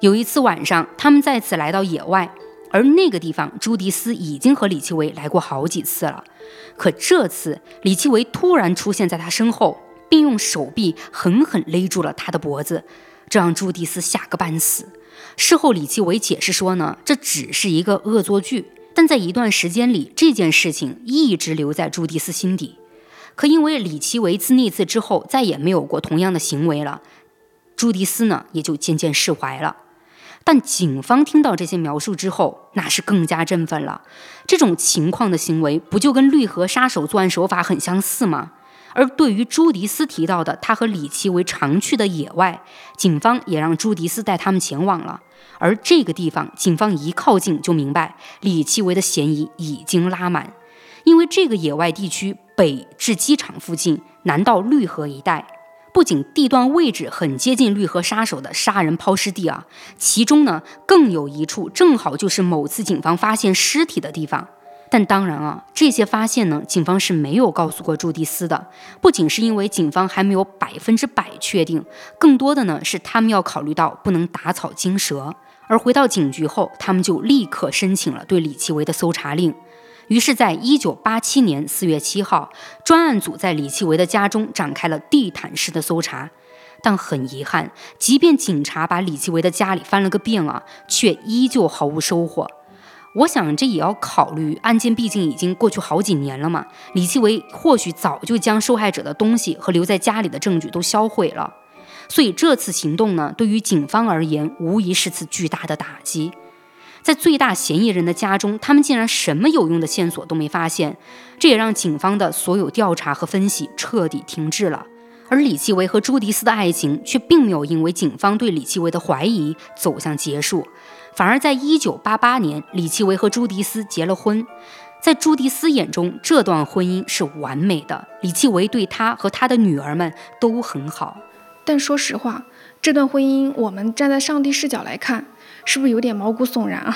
有一次晚上，他们再次来到野外。而那个地方，朱迪斯已经和李奇维来过好几次了。可这次，李奇维突然出现在他身后，并用手臂狠狠勒住了他的脖子，这让朱迪斯吓个半死。事后，李奇维解释说呢，这只是一个恶作剧。但在一段时间里，这件事情一直留在朱迪斯心底。可因为李奇维自那次之后再也没有过同样的行为了，朱迪斯呢也就渐渐释怀了。但警方听到这些描述之后，那是更加振奋了。这种情况的行为，不就跟绿河杀手作案手法很相似吗？而对于朱迪斯提到的他和李奇维常去的野外，警方也让朱迪斯带他们前往了。而这个地方，警方一靠近就明白李奇维的嫌疑已经拉满，因为这个野外地区北至机场附近，南到绿河一带。不仅地段位置很接近绿河杀手的杀人抛尸地啊，其中呢更有一处正好就是某次警方发现尸体的地方。但当然啊，这些发现呢，警方是没有告诉过朱迪斯的。不仅是因为警方还没有百分之百确定，更多的呢是他们要考虑到不能打草惊蛇。而回到警局后，他们就立刻申请了对李奇维的搜查令。于是，在一九八七年四月七号，专案组在李奇维的家中展开了地毯式的搜查。但很遗憾，即便警察把李奇维的家里翻了个遍啊，却依旧毫无收获。我想，这也要考虑案件毕竟已经过去好几年了嘛。李奇维或许早就将受害者的东西和留在家里的证据都销毁了。所以，这次行动呢，对于警方而言，无疑是次巨大的打击。在最大嫌疑人的家中，他们竟然什么有用的线索都没发现，这也让警方的所有调查和分析彻底停滞了。而李奇维和朱迪斯的爱情却并没有因为警方对李奇维的怀疑走向结束，反而在一九八八年，李奇微和朱迪斯结了婚。在朱迪斯眼中，这段婚姻是完美的，李奇微对他和他的女儿们都很好。但说实话，这段婚姻，我们站在上帝视角来看。是不是有点毛骨悚然啊？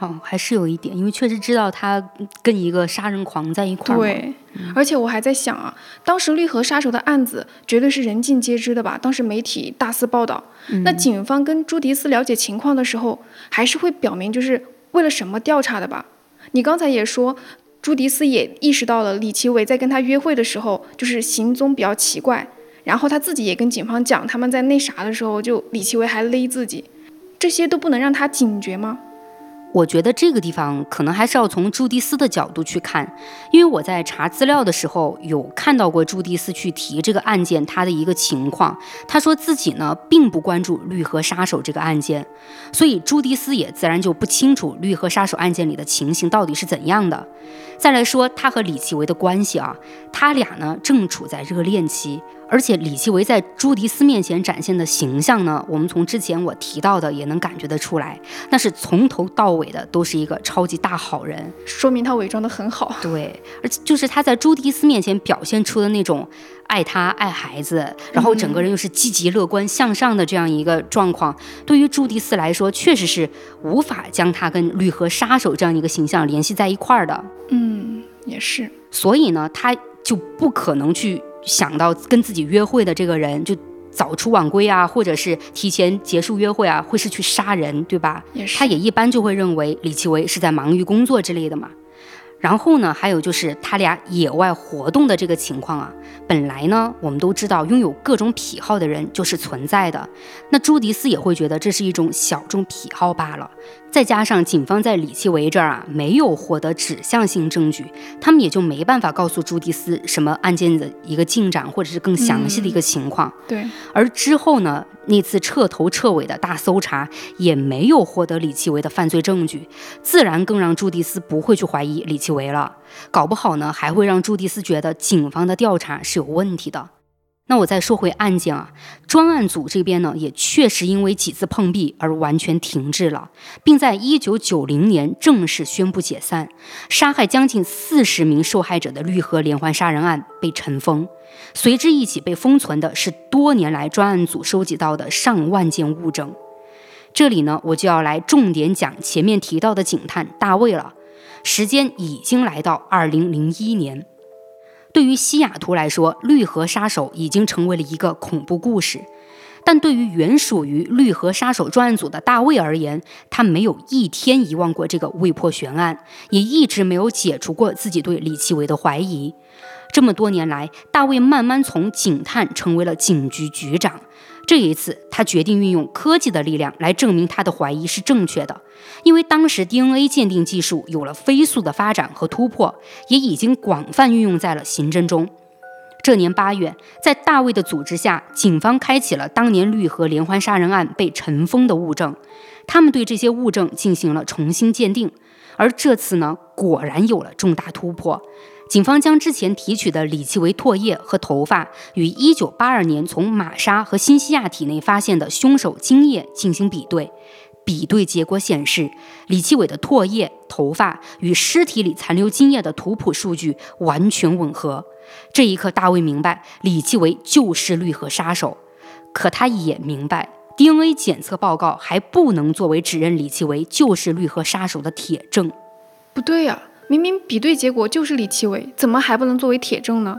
哦，还是有一点，因为确实知道他跟一个杀人狂在一块儿。对，而且我还在想啊，当时绿河杀手的案子绝对是人尽皆知的吧？当时媒体大肆报道，那警方跟朱迪斯了解情况的时候，还是会表明就是为了什么调查的吧？你刚才也说，朱迪斯也意识到了李奇伟在跟他约会的时候就是行踪比较奇怪，然后他自己也跟警方讲，他们在那啥的时候，就李奇伟还勒自己。这些都不能让他警觉吗？我觉得这个地方可能还是要从朱迪斯的角度去看，因为我在查资料的时候有看到过朱迪斯去提这个案件他的一个情况，他说自己呢并不关注绿河杀手这个案件，所以朱迪斯也自然就不清楚绿河杀手案件里的情形到底是怎样的。再来说他和李奇维的关系啊，他俩呢正处在热恋期。而且李奇维在朱迪斯面前展现的形象呢，我们从之前我提到的也能感觉得出来，那是从头到尾的都是一个超级大好人，说明他伪装的很好。对，而且就是他在朱迪斯面前表现出的那种爱他爱孩子，然后整个人又是积极乐观向上的这样一个状况，对于朱迪斯来说，确实是无法将他跟绿河杀手这样一个形象联系在一块儿的。嗯，也是。所以呢，他就不可能去想到跟自己约会的这个人就早出晚归啊，或者是提前结束约会啊，会是去杀人，对吧？也。他也一般就会认为李奇微是在忙于工作之类的嘛。然后呢，还有就是他俩野外活动的这个情况啊，本来呢，我们都知道拥有各种癖好的人就是存在的，那朱迪斯也会觉得这是一种小众癖好罢了。再加上警方在李奇维这儿啊没有获得指向性证据，他们也就没办法告诉朱迪斯什么案件的一个进展或者是更详细的一个情况。对，而之后呢，那次彻头彻尾的大搜查也没有获得李奇维的犯罪证据，自然更让朱迪斯不会去怀疑李奇维了。搞不好呢，还会让朱迪斯觉得警方的调查是有问题的。那我再说回案件啊，专案组这边呢，也确实因为几次碰壁而完全停滞了，并在一九九零年正式宣布解散。杀害将近四十名受害者的绿河连环杀人案被尘封，随之一起被封存的是多年来专案组收集到的上万件物证。这里呢，我就要来重点讲前面提到的警探大卫了。时间已经来到二零零一年。对于西雅图来说，绿河杀手已经成为了一个恐怖故事，但对于原属于绿河杀手专案组的大卫而言，他没有一天遗忘过这个未破悬案，也一直没有解除过自己对李奇伟的怀疑。这么多年来，大卫慢慢从警探成为了警局局长。这一次，他决定运用科技的力量来证明他的怀疑是正确的，因为当时 DNA 鉴定技术有了飞速的发展和突破，也已经广泛运用在了刑侦中。这年八月，在大卫的组织下，警方开启了当年绿河连环杀人案被尘封的物证，他们对这些物证进行了重新鉴定，而这次呢，果然有了重大突破。警方将之前提取的李奇维唾液和头发与1982年从玛莎和新西亚体内发现的凶手精液进行比对，比对结果显示，李奇伟的唾液、头发与尸体里残留精液的图谱数据完全吻合。这一刻，大卫明白李奇伟就是绿河杀手，可他也明白 DNA 检测报告还不能作为指认李奇伟就是绿河杀手的铁证。不对呀。明明比对结果就是李奇伟，怎么还不能作为铁证呢？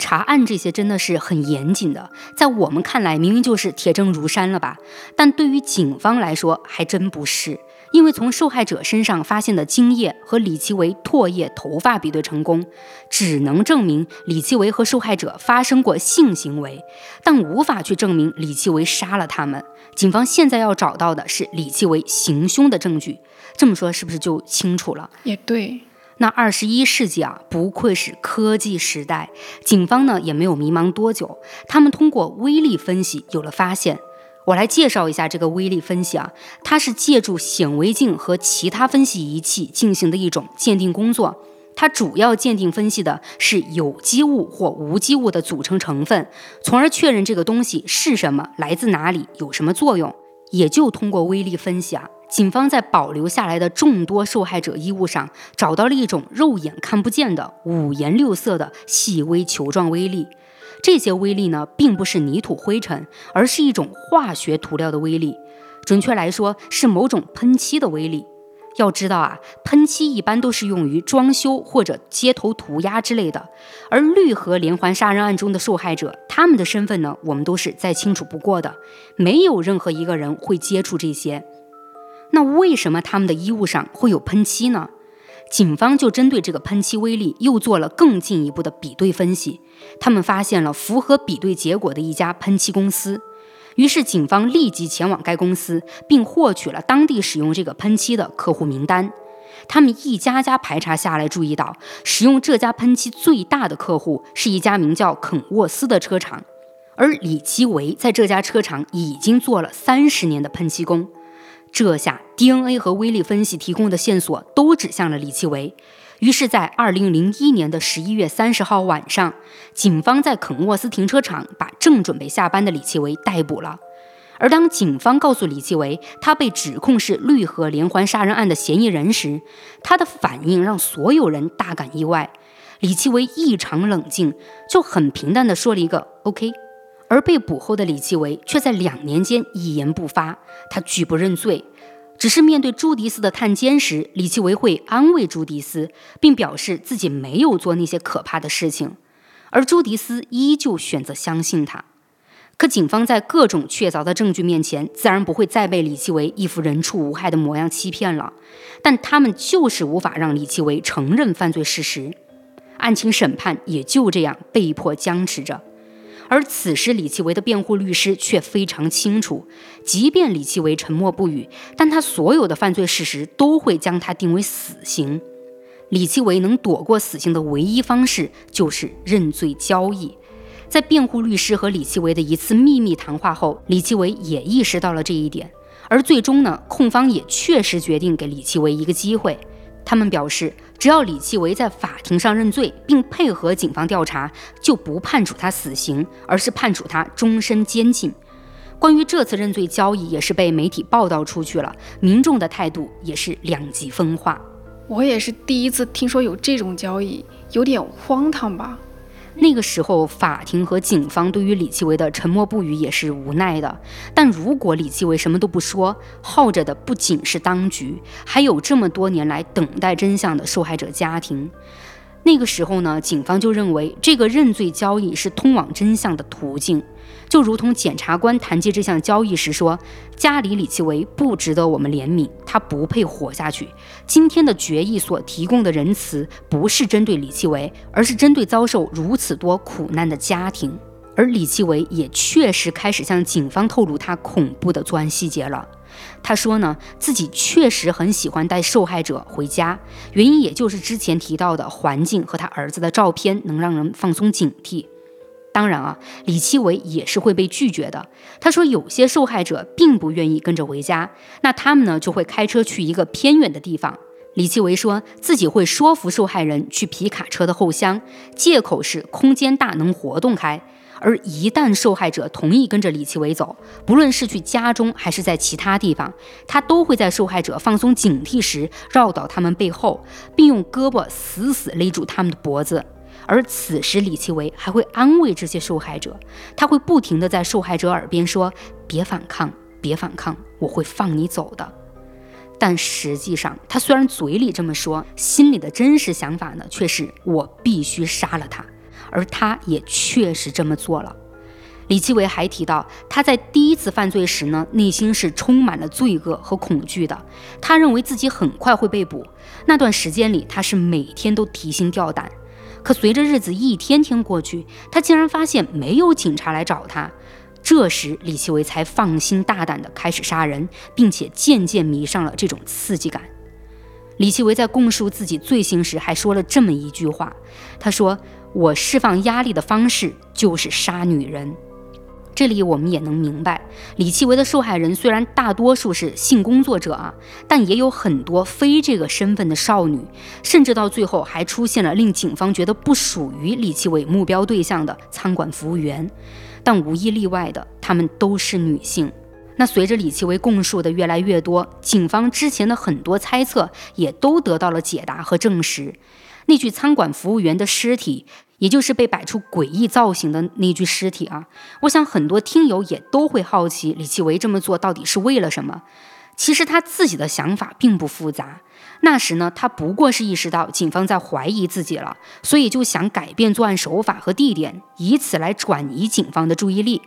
查案这些真的是很严谨的，在我们看来明明就是铁证如山了吧？但对于警方来说还真不是，因为从受害者身上发现的精液和李奇伟唾液、头发比对成功，只能证明李奇伟和受害者发生过性行为，但无法去证明李奇伟杀了他们。警方现在要找到的是李奇伟行凶的证据。这么说是不是就清楚了？也对。那二十一世纪啊，不愧是科技时代，警方呢也没有迷茫多久，他们通过微粒分析有了发现。我来介绍一下这个微粒分析啊，它是借助显微镜和其他分析仪器进行的一种鉴定工作。它主要鉴定分析的是有机物或无机物的组成成分，从而确认这个东西是什么、来自哪里、有什么作用。也就通过微粒分析啊。警方在保留下来的众多受害者衣物上找到了一种肉眼看不见的五颜六色的细微球状微粒，这些微粒呢，并不是泥土灰尘，而是一种化学涂料的微粒，准确来说是某种喷漆的微粒。要知道啊，喷漆一般都是用于装修或者街头涂鸦之类的，而绿河连环杀人案中的受害者，他们的身份呢，我们都是再清楚不过的，没有任何一个人会接触这些。那为什么他们的衣物上会有喷漆呢？警方就针对这个喷漆微粒又做了更进一步的比对分析，他们发现了符合比对结果的一家喷漆公司，于是警方立即前往该公司，并获取了当地使用这个喷漆的客户名单。他们一家家排查下来，注意到使用这家喷漆最大的客户是一家名叫肯沃斯的车厂，而李奇维在这家车厂已经做了三十年的喷漆工。这下 DNA 和微粒分析提供的线索都指向了李奇维，于是，在二零零一年的十一月三十号晚上，警方在肯沃斯停车场把正准备下班的李奇维逮捕了。而当警方告诉李奇维他被指控是绿河连环杀人案的嫌疑人时，他的反应让所有人大感意外。李奇微异常冷静，就很平淡地说了一个 “OK”。而被捕后的李奇维却在两年间一言不发，他拒不认罪，只是面对朱迪斯的探监时，李奇维会安慰朱迪斯，并表示自己没有做那些可怕的事情，而朱迪斯依旧选择相信他。可警方在各种确凿的证据面前，自然不会再被李奇维一副人畜无害的模样欺骗了，但他们就是无法让李奇维承认犯罪事实，案情审判也就这样被迫僵持着。而此时，李奇微的辩护律师却非常清楚，即便李奇微沉默不语，但他所有的犯罪事实都会将他定为死刑。李奇微能躲过死刑的唯一方式就是认罪交易。在辩护律师和李奇微的一次秘密谈话后，李奇微也意识到了这一点，而最终呢，控方也确实决定给李奇微一个机会。他们表示，只要李奇维在法庭上认罪并配合警方调查，就不判处他死刑，而是判处他终身监禁。关于这次认罪交易，也是被媒体报道出去了，民众的态度也是两极分化。我也是第一次听说有这种交易，有点荒唐吧。那个时候，法庭和警方对于李奇微的沉默不语也是无奈的。但如果李奇微什么都不说，耗着的不仅是当局，还有这么多年来等待真相的受害者家庭。那个时候呢，警方就认为这个认罪交易是通往真相的途径。就如同检察官谈及这项交易时说：“加里·李奇维不值得我们怜悯，他不配活下去。”今天的决议所提供的仁慈，不是针对李奇维，而是针对遭受如此多苦难的家庭。而李奇维也确实开始向警方透露他恐怖的作案细节了。他说呢，自己确实很喜欢带受害者回家，原因也就是之前提到的环境和他儿子的照片能让人放松警惕。当然啊，李奇伟也是会被拒绝的。他说，有些受害者并不愿意跟着回家，那他们呢就会开车去一个偏远的地方。李奇伟说自己会说服受害人去皮卡车的后厢，借口是空间大，能活动开。而一旦受害者同意跟着李奇伟走，不论是去家中还是在其他地方，他都会在受害者放松警惕时绕到他们背后，并用胳膊死死勒住他们的脖子。而此时，李奇维还会安慰这些受害者，他会不停地在受害者耳边说：“别反抗，别反抗，我会放你走的。”但实际上，他虽然嘴里这么说，心里的真实想法呢，却是我必须杀了他。而他也确实这么做了。李奇维还提到，他在第一次犯罪时呢，内心是充满了罪恶和恐惧的。他认为自己很快会被捕，那段时间里，他是每天都提心吊胆。可随着日子一天天过去，他竟然发现没有警察来找他。这时，李奇微才放心大胆地开始杀人，并且渐渐迷上了这种刺激感。李奇微在供述自己罪行时，还说了这么一句话：“他说，我释放压力的方式就是杀女人。”这里我们也能明白，李奇维的受害人虽然大多数是性工作者啊，但也有很多非这个身份的少女，甚至到最后还出现了令警方觉得不属于李奇维目标对象的餐馆服务员，但无一例外的，她们都是女性。那随着李奇维供述的越来越多，警方之前的很多猜测也都得到了解答和证实。那具餐馆服务员的尸体。也就是被摆出诡异造型的那具尸体啊！我想很多听友也都会好奇，李奇维这么做到底是为了什么？其实他自己的想法并不复杂。那时呢，他不过是意识到警方在怀疑自己了，所以就想改变作案手法和地点，以此来转移警方的注意力。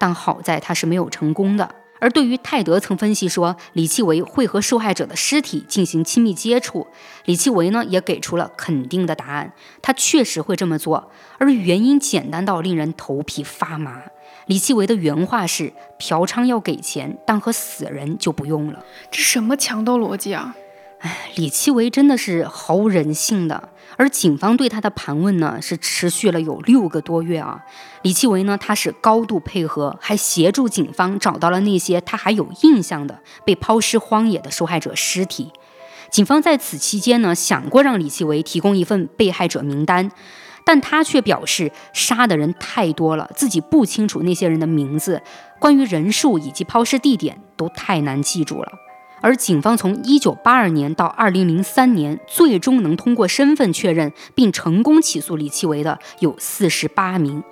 但好在他是没有成功的。而对于泰德曾分析说李奇维会和受害者的尸体进行亲密接触，李奇维呢也给出了肯定的答案，他确实会这么做，而原因简单到令人头皮发麻。李奇维的原话是：嫖娼要给钱，但和死人就不用了。这什么强盗逻辑啊！哎，李奇维真的是毫无人性的。而警方对他的盘问呢，是持续了有六个多月啊。李奇维呢，他是高度配合，还协助警方找到了那些他还有印象的被抛尸荒野的受害者尸体。警方在此期间呢，想过让李奇维提供一份被害者名单，但他却表示杀的人太多了，自己不清楚那些人的名字，关于人数以及抛尸地点都太难记住了。而警方从1982年到2003年，最终能通过身份确认并成功起诉李奇维的有48名。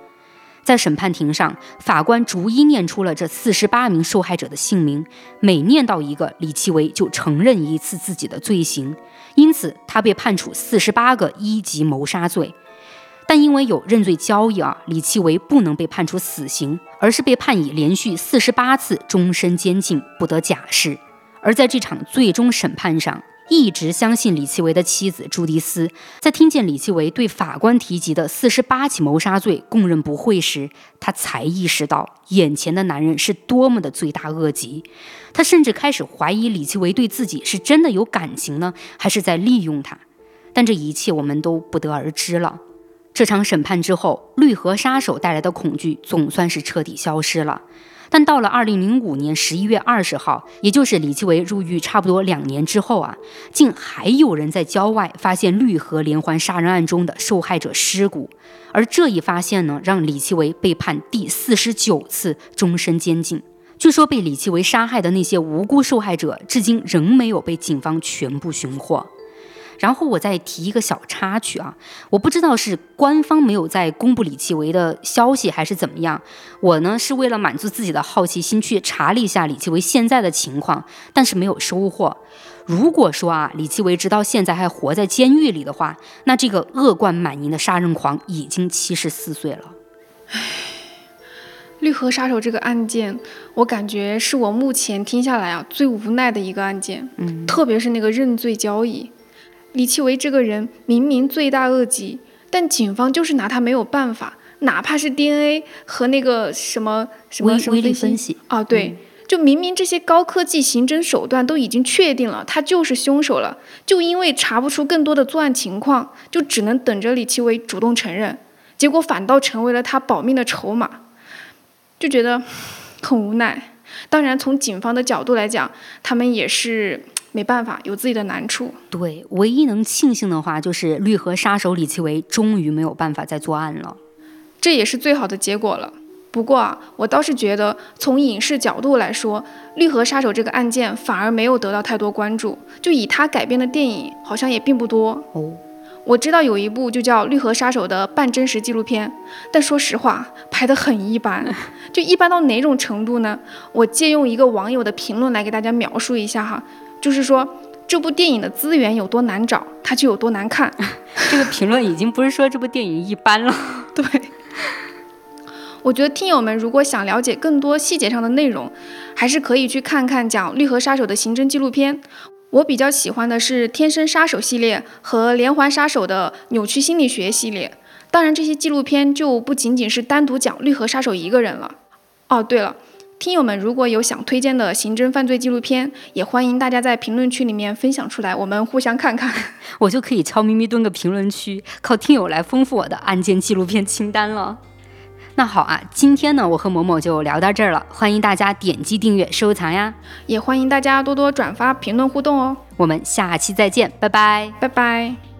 在审判庭上，法官逐一念出了这48名受害者的姓名，每念到一个，李奇维就承认一次自己的罪行，因此他被判处48个一级谋杀罪。但因为有认罪交易啊，李奇维不能被判处死刑，而是被判以连续48次终身监禁，不得假释。而在这场最终审判上，一直相信李奇维的妻子朱迪斯，在听见李奇维对法官提及的四十八起谋杀罪供认不讳时，她才意识到眼前的男人是多么的罪大恶极。她甚至开始怀疑李奇维对自己是真的有感情呢，还是在利用他？但这一切我们都不得而知了。这场审判之后，绿河杀手带来的恐惧总算是彻底消失了。但到了二零零五年十一月二十号，也就是李奇维入狱差不多两年之后啊，竟还有人在郊外发现绿河连环杀人案中的受害者尸骨，而这一发现呢，让李奇维被判第四十九次终身监禁。据说被李奇维杀害的那些无辜受害者，至今仍没有被警方全部寻获。然后我再提一个小插曲啊，我不知道是官方没有在公布李奇微的消息，还是怎么样。我呢是为了满足自己的好奇心去查了一下李奇微现在的情况，但是没有收获。如果说啊，李奇微直到现在还活在监狱里的话，那这个恶贯满盈的杀人狂已经七十四岁了。唉，绿河杀手这个案件，我感觉是我目前听下来啊最无奈的一个案件。嗯，特别是那个认罪交易。李奇维这个人明明罪大恶极，但警方就是拿他没有办法。哪怕是 DNA 和那个什么什么什么分析啊，对，就明明这些高科技刑侦手段都已经确定了他就是凶手了，就因为查不出更多的作案情况，就只能等着李奇微主动承认，结果反倒成为了他保命的筹码，就觉得很无奈。当然，从警方的角度来讲，他们也是。没办法，有自己的难处。对，唯一能庆幸的话，就是绿河杀手李奇维终于没有办法再作案了，这也是最好的结果了。不过啊，我倒是觉得，从影视角度来说，绿河杀手这个案件反而没有得到太多关注。就以他改编的电影，好像也并不多。哦，我知道有一部就叫《绿河杀手》的半真实纪录片，但说实话，拍得很一般。就一般到哪种程度呢？我借用一个网友的评论来给大家描述一下哈。就是说，这部电影的资源有多难找，它就有多难看。这个评论已经不是说这部电影一般了。对，我觉得听友们如果想了解更多细节上的内容，还是可以去看看讲绿河杀手的刑侦纪录片。我比较喜欢的是《天生杀手》系列和《连环杀手》的扭曲心理学系列。当然，这些纪录片就不仅仅是单独讲绿河杀手一个人了。哦，对了。听友们，如果有想推荐的刑侦犯罪纪录片，也欢迎大家在评论区里面分享出来，我们互相看看。我就可以悄咪咪蹲个评论区，靠听友来丰富我的案件纪录片清单了。那好啊，今天呢，我和某某就聊到这儿了，欢迎大家点击订阅、收藏呀，也欢迎大家多多转发、评论互动哦。我们下期再见，拜拜，拜拜。